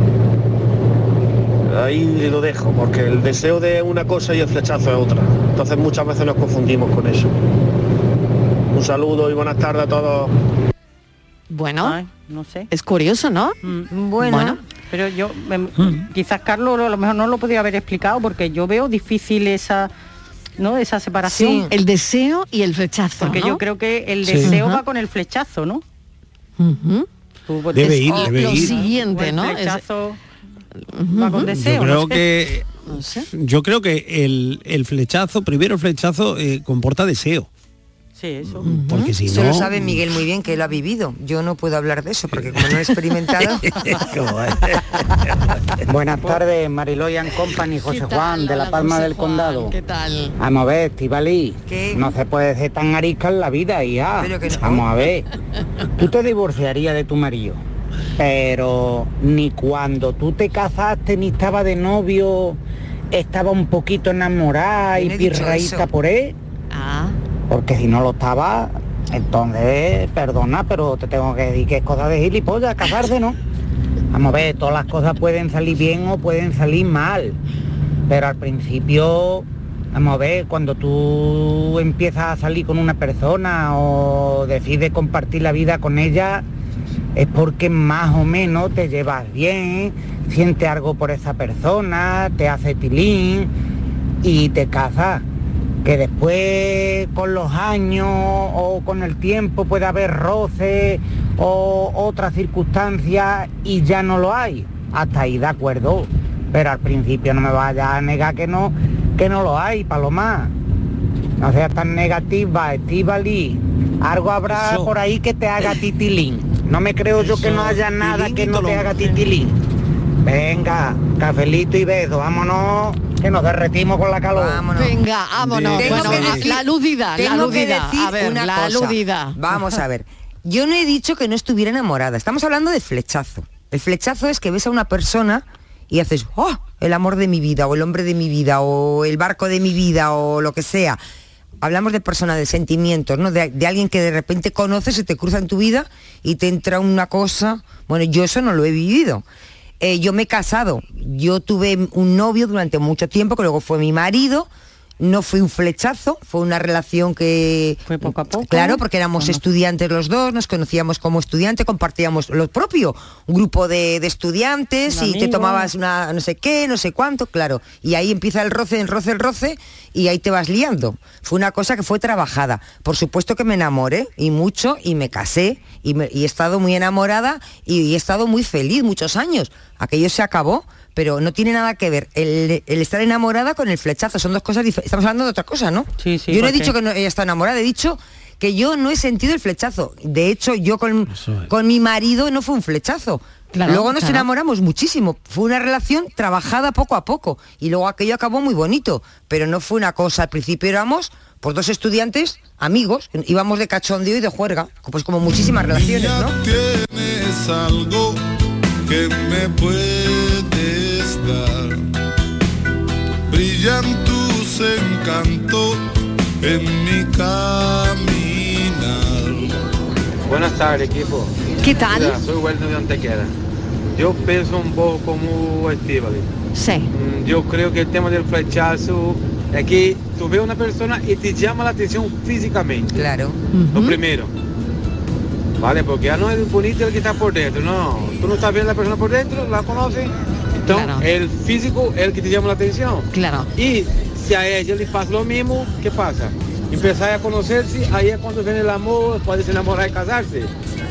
Ahí lo dejo, porque el deseo de es una cosa y el flechazo es otra. Entonces muchas veces nos confundimos con eso. Un saludo y buenas tardes a todos. Bueno, no sé. es curioso, ¿no? Bueno, pero yo em, quizás Carlos a lo mejor no lo podía haber explicado porque yo veo difícil esa no esa separación. El deseo y el flechazo. Porque ¿no? yo creo que el Sí. deseo va con el flechazo, ¿no? Pues, Debe es- ir, o- debe lo ir. siguiente, O el ¿no? flechazo. va con deseo. Yo creo no sé. que yo creo que el, el flechazo, primero el flechazo eh, comporta deseo. Sí, eso. Porque si Eso no. lo sabe Miguel muy bien que lo ha vivido. Yo no puedo hablar de eso porque como no lo he experimentado. Buenas tardes, Mariloyan Company, José Juan, de La Palma del Condado. ¿Qué tal? Vamos a ver, Estivali, no se puede ser tan arisca en la vida, hija. Pero que no. Vamos a ver, tú te divorciarías de tu marido, pero ni cuando tú te casaste ni estaba de novio, estaba un poquito enamorada y pirraíta por él, Ah, porque si no lo estaba, entonces, perdona, pero te tengo que decir que es cosa de gilipollas casarse, ¿no? Vamos a ver, todas las cosas pueden salir bien o pueden salir mal. Pero al principio, vamos a ver, cuando tú empiezas a salir con una persona o decides compartir la vida con ella, es porque más o menos te llevas bien, sientes algo por esa persona, te hace tilín y te casas. Que después con los años o con el tiempo puede haber roce o otras circunstancias y ya no lo hay. Hasta ahí de acuerdo. Pero al principio no me vaya a negar que no, que no lo hay, Paloma. No seas tan negativa, Estivali. Algo habrá Eso. por ahí que te haga titilín. No me creo yo que no haya nada que no te haga titilín. Venga, cafelito y beso, vámonos, que nos derretimos con la calor. Venga, vámonos. Tengo Bueno, que la- decir- la aludida, la tengo que aludida. decir A ver, una la cosa. aludida. Vamos a ver. Yo no he dicho que no estuviera enamorada. Estamos hablando de flechazo. El flechazo es que ves a una persona y haces, oh, el amor de mi vida, o el hombre de mi vida, o el barco de mi vida, o lo que sea. Hablamos de persona, de sentimientos, ¿no? De, de alguien que de repente conoces, se te cruza en tu vida y te entra una cosa. Bueno, yo eso no lo he vivido. Eh, yo me he casado, yo tuve un novio durante mucho tiempo, que luego fue mi marido, no fue un flechazo, fue una relación que... Fue poco a poco. Claro, porque éramos estudiantes los dos, nos conocíamos como estudiantes, compartíamos lo propio, un grupo de, de estudiantes Un y te tomabas una no sé qué, no sé cuánto, claro. Y ahí empieza el roce, el roce, el roce y ahí te vas liando. Fue una cosa que fue trabajada. Por supuesto que me enamoré y mucho y me casé y, me- y he estado muy enamorada y, y he estado muy feliz muchos años. Aquello se acabó, pero no tiene nada que ver el, el estar enamorada con el flechazo. Son dos cosas diferentes. Estamos hablando de otra cosa, ¿no? Sí, sí, yo no he dicho que no ella está enamorada, he dicho que yo no he sentido el flechazo. De hecho, yo con, con mi marido no fue un flechazo. Claro, luego nos claro. enamoramos muchísimo. Fue una relación trabajada poco a poco. Y luego aquello acabó muy bonito. Pero no fue una cosa. Al principio éramos pues dos estudiantes, amigos, íbamos de cachondeo y de juerga. Pues como muchísimas relaciones, ¿no? Tienes algo que me puedes dar. Brillan tus encantos en mi caminar. Buenas tardes, equipo. ¿Qué tal? Mira, soy Wellington de Antequera. Yo pienso un poco como Estivali. Sí. Mm, Yo creo que el tema del flechazo es que tú ves una persona y te llama la atención físicamente. Claro. Lo primero. ¿Vale? Porque ya no es bonito el que está por dentro, no. Tú no estás viendo a la persona por dentro, la conoces. Entonces, Claro. el físico es el que te llama la atención. Claro. Y si a ella le pasa lo mismo, ¿qué pasa? Empezar a conocerse, ahí es cuando viene el amor, puede ser enamorar y casarse.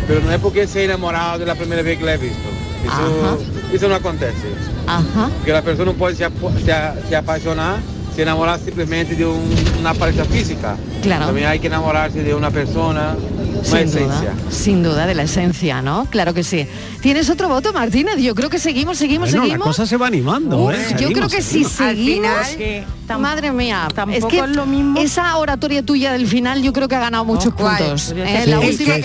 Pero no es porque sea enamorado de la primera vez que la he visto. Eso, eso no acontece. Ajá. Porque la persona puede se, se, se apasionar se enamorar simplemente de un- una pareja física. Claro. También hay que enamorarse de una persona, Sin esencia. duda, sin duda de la esencia, ¿no? Claro que sí. ¿Tienes otro voto, Martínez? Yo creo que seguimos, seguimos, Bueno, la seguimos. cosa se va animando, Uf, ¿eh? yo Seguimos, creo que si seguimos. seguimos, madre mía, es que es lo mismo. esa oratoria tuya del final yo creo que ha ganado muchos ¿cuál? puntos. ¿eh? La sí, última sí,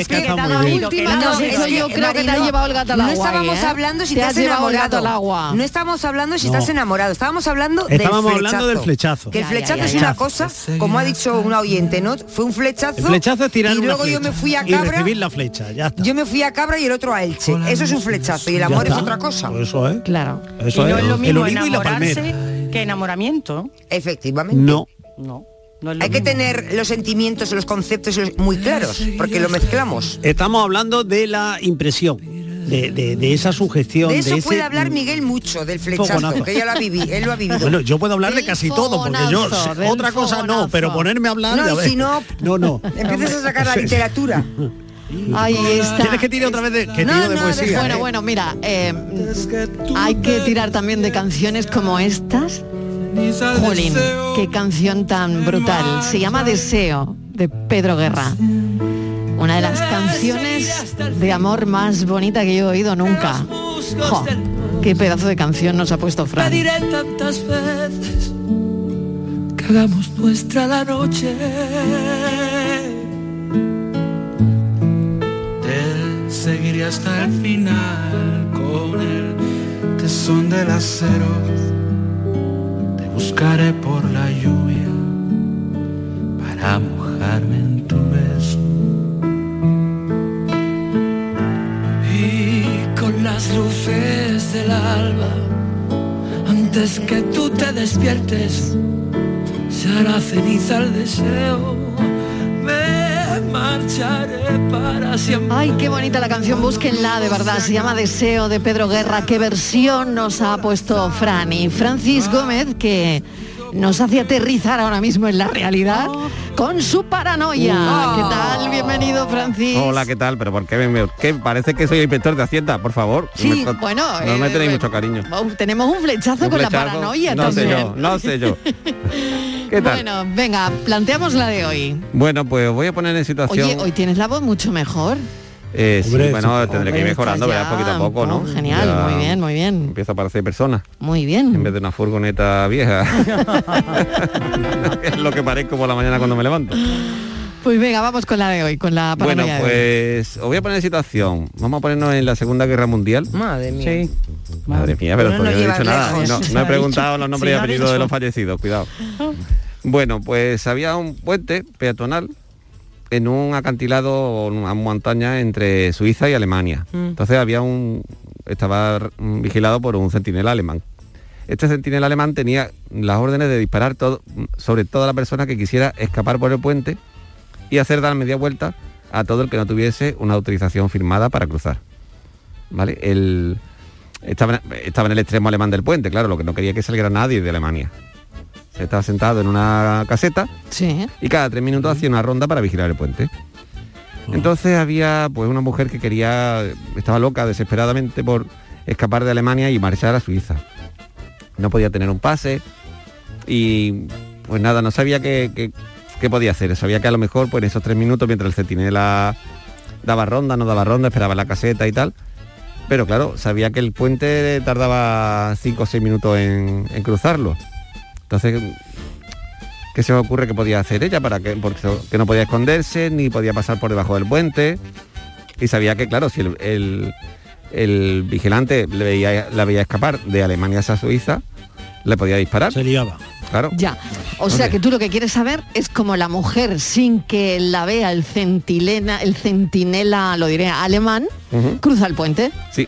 es que la última No, que, yo creo que te ha llevado el gato al no agua. estábamos ahí, ¿eh? hablando si Te estás has llevado el enamorado. gato al agua. No estábamos hablando si No. estás enamorado. Estábamos hablando Estábamos del hablando del flechazo. Que el flechazo es una cosa, como ha dicho un oyente, ¿no? Fue un flechazo. El flechazo es tirar y una luego yo me fui a y Cabra. recibir la flecha, ya está. Yo me fui a Cabra y el otro a Elche. Eso es un flechazo y el amor es otra cosa. Pues eso es. Claro. Eso y no es. es lo el mismo y la que enamoramiento. Efectivamente. No. No. no Hay que tener los sentimientos, los conceptos muy claros, porque lo mezclamos. Estamos hablando de la impresión, de, de- de esa sugestión. De eso ese- puede hablar Miguel mucho, del flechazo, Fogonazo. que ya lo ha vivido, él lo ha vivido. Bueno, yo puedo hablar de casi todo, porque yo fogonazo, del otra cosa no, pero ponerme a hablar No, ya y ves. si no, no, no. Empiezas a sacar la literatura. Ahí está. Tienes que tirar otra vez de, que No, tiro de no, poesía. Bueno, ¿eh? bueno, mira, eh, hay que tirar también de canciones como estas. Jolín, qué canción tan brutal. Se llama Deseo, de Pedro Guerra. Una de las canciones de amor más bonita que yo he oído nunca. Jo, qué pedazo de canción nos ha puesto Fran. Pediré tantas veces que hagamos nuestra la noche. Te seguiré hasta el final con el tesón del acero. Te buscaré por la lluvia para mojarme del alba antes que tú te despiertes, se hará ceniza deseo. Me marcharé para siempre. Ay, qué bonita la canción, búsquenla, de verdad. Se llama Deseo de Pedro Guerra. ¿Qué versión nos ha puesto Fran? Y Francis Gómez, que nos hace aterrizar ahora mismo en la realidad con su paranoia. ¿Qué tal? Bienvenido, Francis. Hola, ¿qué tal? Pero ¿por qué me, qué? parece que soy el inspector de Hacienda, por favor? Sí, Me- bueno, No me eh, tenéis eh, mucho cariño. Oh, Tenemos un flechazo Un con la paranoia no también. sé yo, no sé yo. ¿Qué tal? Bueno, venga, planteamos la de hoy. Bueno, pues voy a poner en situación. Oye, hoy tienes la voz mucho mejor. Eh, sí, bueno, sí. tendré que ir mejorando, ¿verdad? Poquito a ya, poco, ¿no? genial, Ya muy bien, muy bien. Empieza a parecer persona. Muy En bien. vez de una furgoneta vieja. es lo que parezco por la mañana cuando me levanto. Pues venga, vamos con la de hoy, con la Bueno, pues os voy a poner en situación. Vamos a ponernos en la Segunda Guerra Mundial. Madre mía. Sí. Madre mía, pero No he dicho nada. No, he preguntado los nombres y apellidos de los fallecidos, cuidado. Bueno, pues había un puente peatonal en un acantilado o una montaña entre Suiza y Alemania. Mm. Entonces había un estaba vigilado por un centinela alemán. Este centinela alemán tenía las órdenes de disparar todo, sobre toda la persona que quisiera escapar por el puente y hacer dar media vuelta a todo el que no tuviese una autorización firmada para cruzar. ¿Vale? El, estaba, estaba en el extremo alemán del puente, claro, lo que no quería que saliera nadie de Alemania. Estaba sentado en una caseta Sí. y cada tres minutos hacía una ronda para vigilar el puente. Entonces había pues una mujer que quería, estaba loca desesperadamente por escapar de Alemania y marchar a Suiza. No podía tener un pase y pues nada, no sabía qué, podía hacer. Sabía que a lo mejor pues en esos tres minutos mientras el centinela daba ronda, no daba ronda, esperaba la caseta y tal. Pero claro, sabía que el puente tardaba cinco o seis minutos en, en cruzarlo. Entonces, ¿qué se me ocurre que podía hacer ella para que, porque que no podía esconderse ni podía pasar por debajo del puente? Y sabía que, claro, si el, el- el vigilante le veía, la veía escapar de Alemania hacia Suiza, le podía disparar. Se liaba. Claro. Ya. O sea que tú lo que quieres saber es como la mujer sin que la vea el centinela, el centinela, lo diré, alemán, cruza el puente. Sí,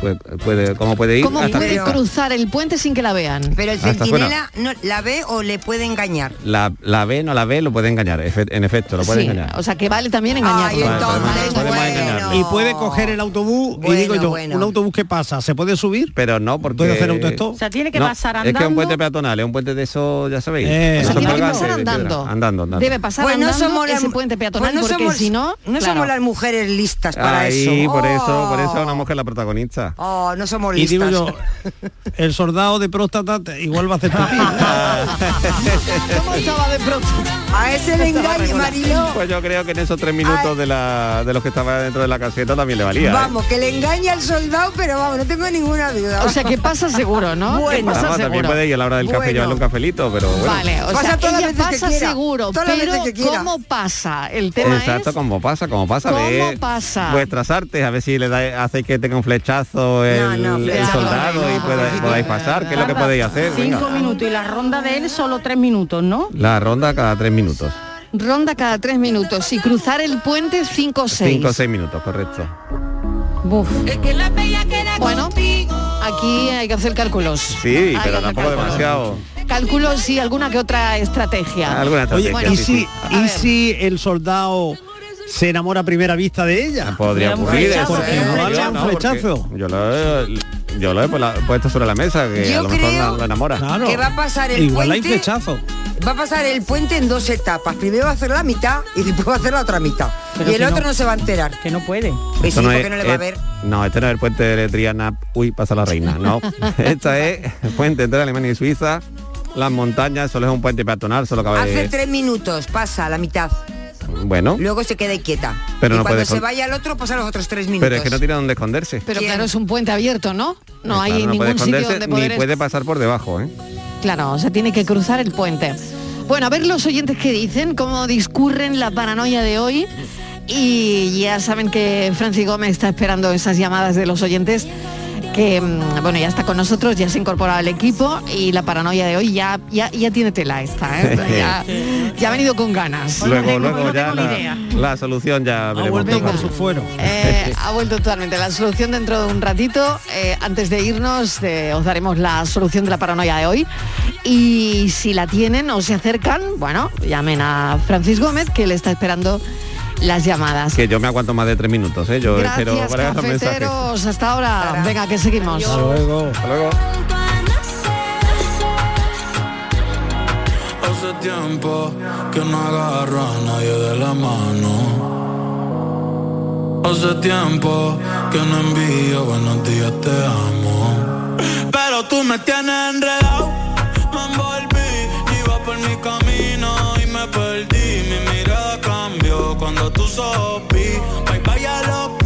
puede, puede- ¿cómo puede ir? ¿Cómo hasta- puede cruzar el puente sin que la vean? Pero el centinela no, la ve o le puede engañar. la, la ve, no la ve, lo puede engañar, en efecto, lo puede Sí, engañar. o sea que vale también engañarlo. Ay, Vale, entonces, podemos bueno. engañarlo. Y puede coger el autobús y digo yo, bueno. un autobús que pasa, ¿se puede subir? Pero no, porque... ¿Puede hacer autostop? O sea, tiene que No, pasar Es que es un andando. puente peatonal, es un puente de eso, ya sabéis. Eh, o sea, tiene que pasar andando. Andando, andando. Debe pasar Pues no andando somos las ese puente peatonal pues no porque somos- si no, no claro. somos las mujeres listas para Ahí, eso. por eso, por Oh. eso una mujer la protagonista. Oh, no Y digo yo, el soldado de próstata igual va a hacer pipí. ¿Cómo estaba de pronto? A ese le engañe, Marilo. Pues yo creo que en esos tres minutos de, la, de los que estaba dentro de la caseta también le valía. ¿eh? Vamos, que le engañe al soldado, pero vamos, no tengo ninguna duda. O sea, que pasa seguro, ¿no? Bueno, pasa Vamos, también puede ir a la hora del café Bueno. llevarle un cafelito, pero bueno. Vale, o Pasa sea, todas las ella veces que pasa quiera, seguro, todas las pero veces que quiera. ¿cómo pasa? El tema Exacto, es como pasa, como pasa. ¿Cómo ve pasa? Vuestras artes, a ver si le da, hacéis que tenga un flechazo el, No, no, el soldado y pueda- podáis pasar, que es lo que podéis hacer. venga. Cinco minutos y la ronda de él solo tres minutos, ¿no? La ronda cada tres minutos. ronda cada tres minutos y cruzar el puente cinco o seis. Cinco o seis minutos, correcto. Buf. Bueno, aquí hay que hacer cálculos. Sí, Hay pero tampoco cálculos. demasiado. Cálculos y alguna que otra estrategia. Alguna Oye, estrategia, ¿y sí, si, sí. ¿y si el soldado se enamora a primera vista de ella? Podría Era un ocurrir flechazo, eso. ¿por qué no un porque flechazo? Yo lo he, yo lo he pues, puesto sobre la mesa, que Yo a lo mejor la- lo enamora. Claro. Que va a pasar el Igual hay puente. flechazo. Va a pasar el puente en dos etapas. Primero va a hacer la mitad y después va a hacer la otra mitad. Pero y el otro no- no. se va a enterar. Que no puede. Pues sí, Esto porque es- no le va a es- ver. No, este no es el puente de Triana, uy, pasa la reina, no. Esta es el puente entre Alemania y Suiza, las montañas, solo es un puente peatonal, solo cabe... Hace tres minutos, pasa la mitad. Bueno, Luego se queda quieta. Pero y no cuando puede se vaya al otro, pasa los otros tres minutos. pero es que no tiene dónde esconderse. Pero ¿Quién? claro, es un puente abierto, ¿no? No hay puede ningún sitio donde poder... ni puede pasar por debajo, ¿eh? Claro, o sea, tiene que cruzar el puente. Bueno, a ver los oyentes que dicen, cómo discurren la paranoia de hoy. Y ya saben que Francis Gómez está esperando esas llamadas de los oyentes que mm, bueno ya está con nosotros, ya se ha incorporado al equipo y la paranoia de hoy ya ya, ya tiene tela esta, ¿eh? ya, ya ha venido con ganas. Luego, luego ya la, la solución ya Ha vuelto su fuero. Eh, ha vuelto totalmente. La solución dentro de un ratito. Eh, antes de irnos, eh, os daremos la solución de la paranoia de hoy. Y si la tienen o se acercan, bueno, llamen a Francis Gómez, que le está esperando las llamadas. Que yo me aguanto más de tres minutos, ¿eh? Yo espero Gracias, para esos mensajes. cafeteros. Hasta ahora. Venga, que seguimos. Hasta luego. Hasta luego. Hace tiempo que no agarro a nadie de la mano. Hace tiempo que no envío buenos días, te amo. Pero tú me tienes enredado, me envolví, iba por mi camino y me perdí cuando tú sopí. Bye bye a los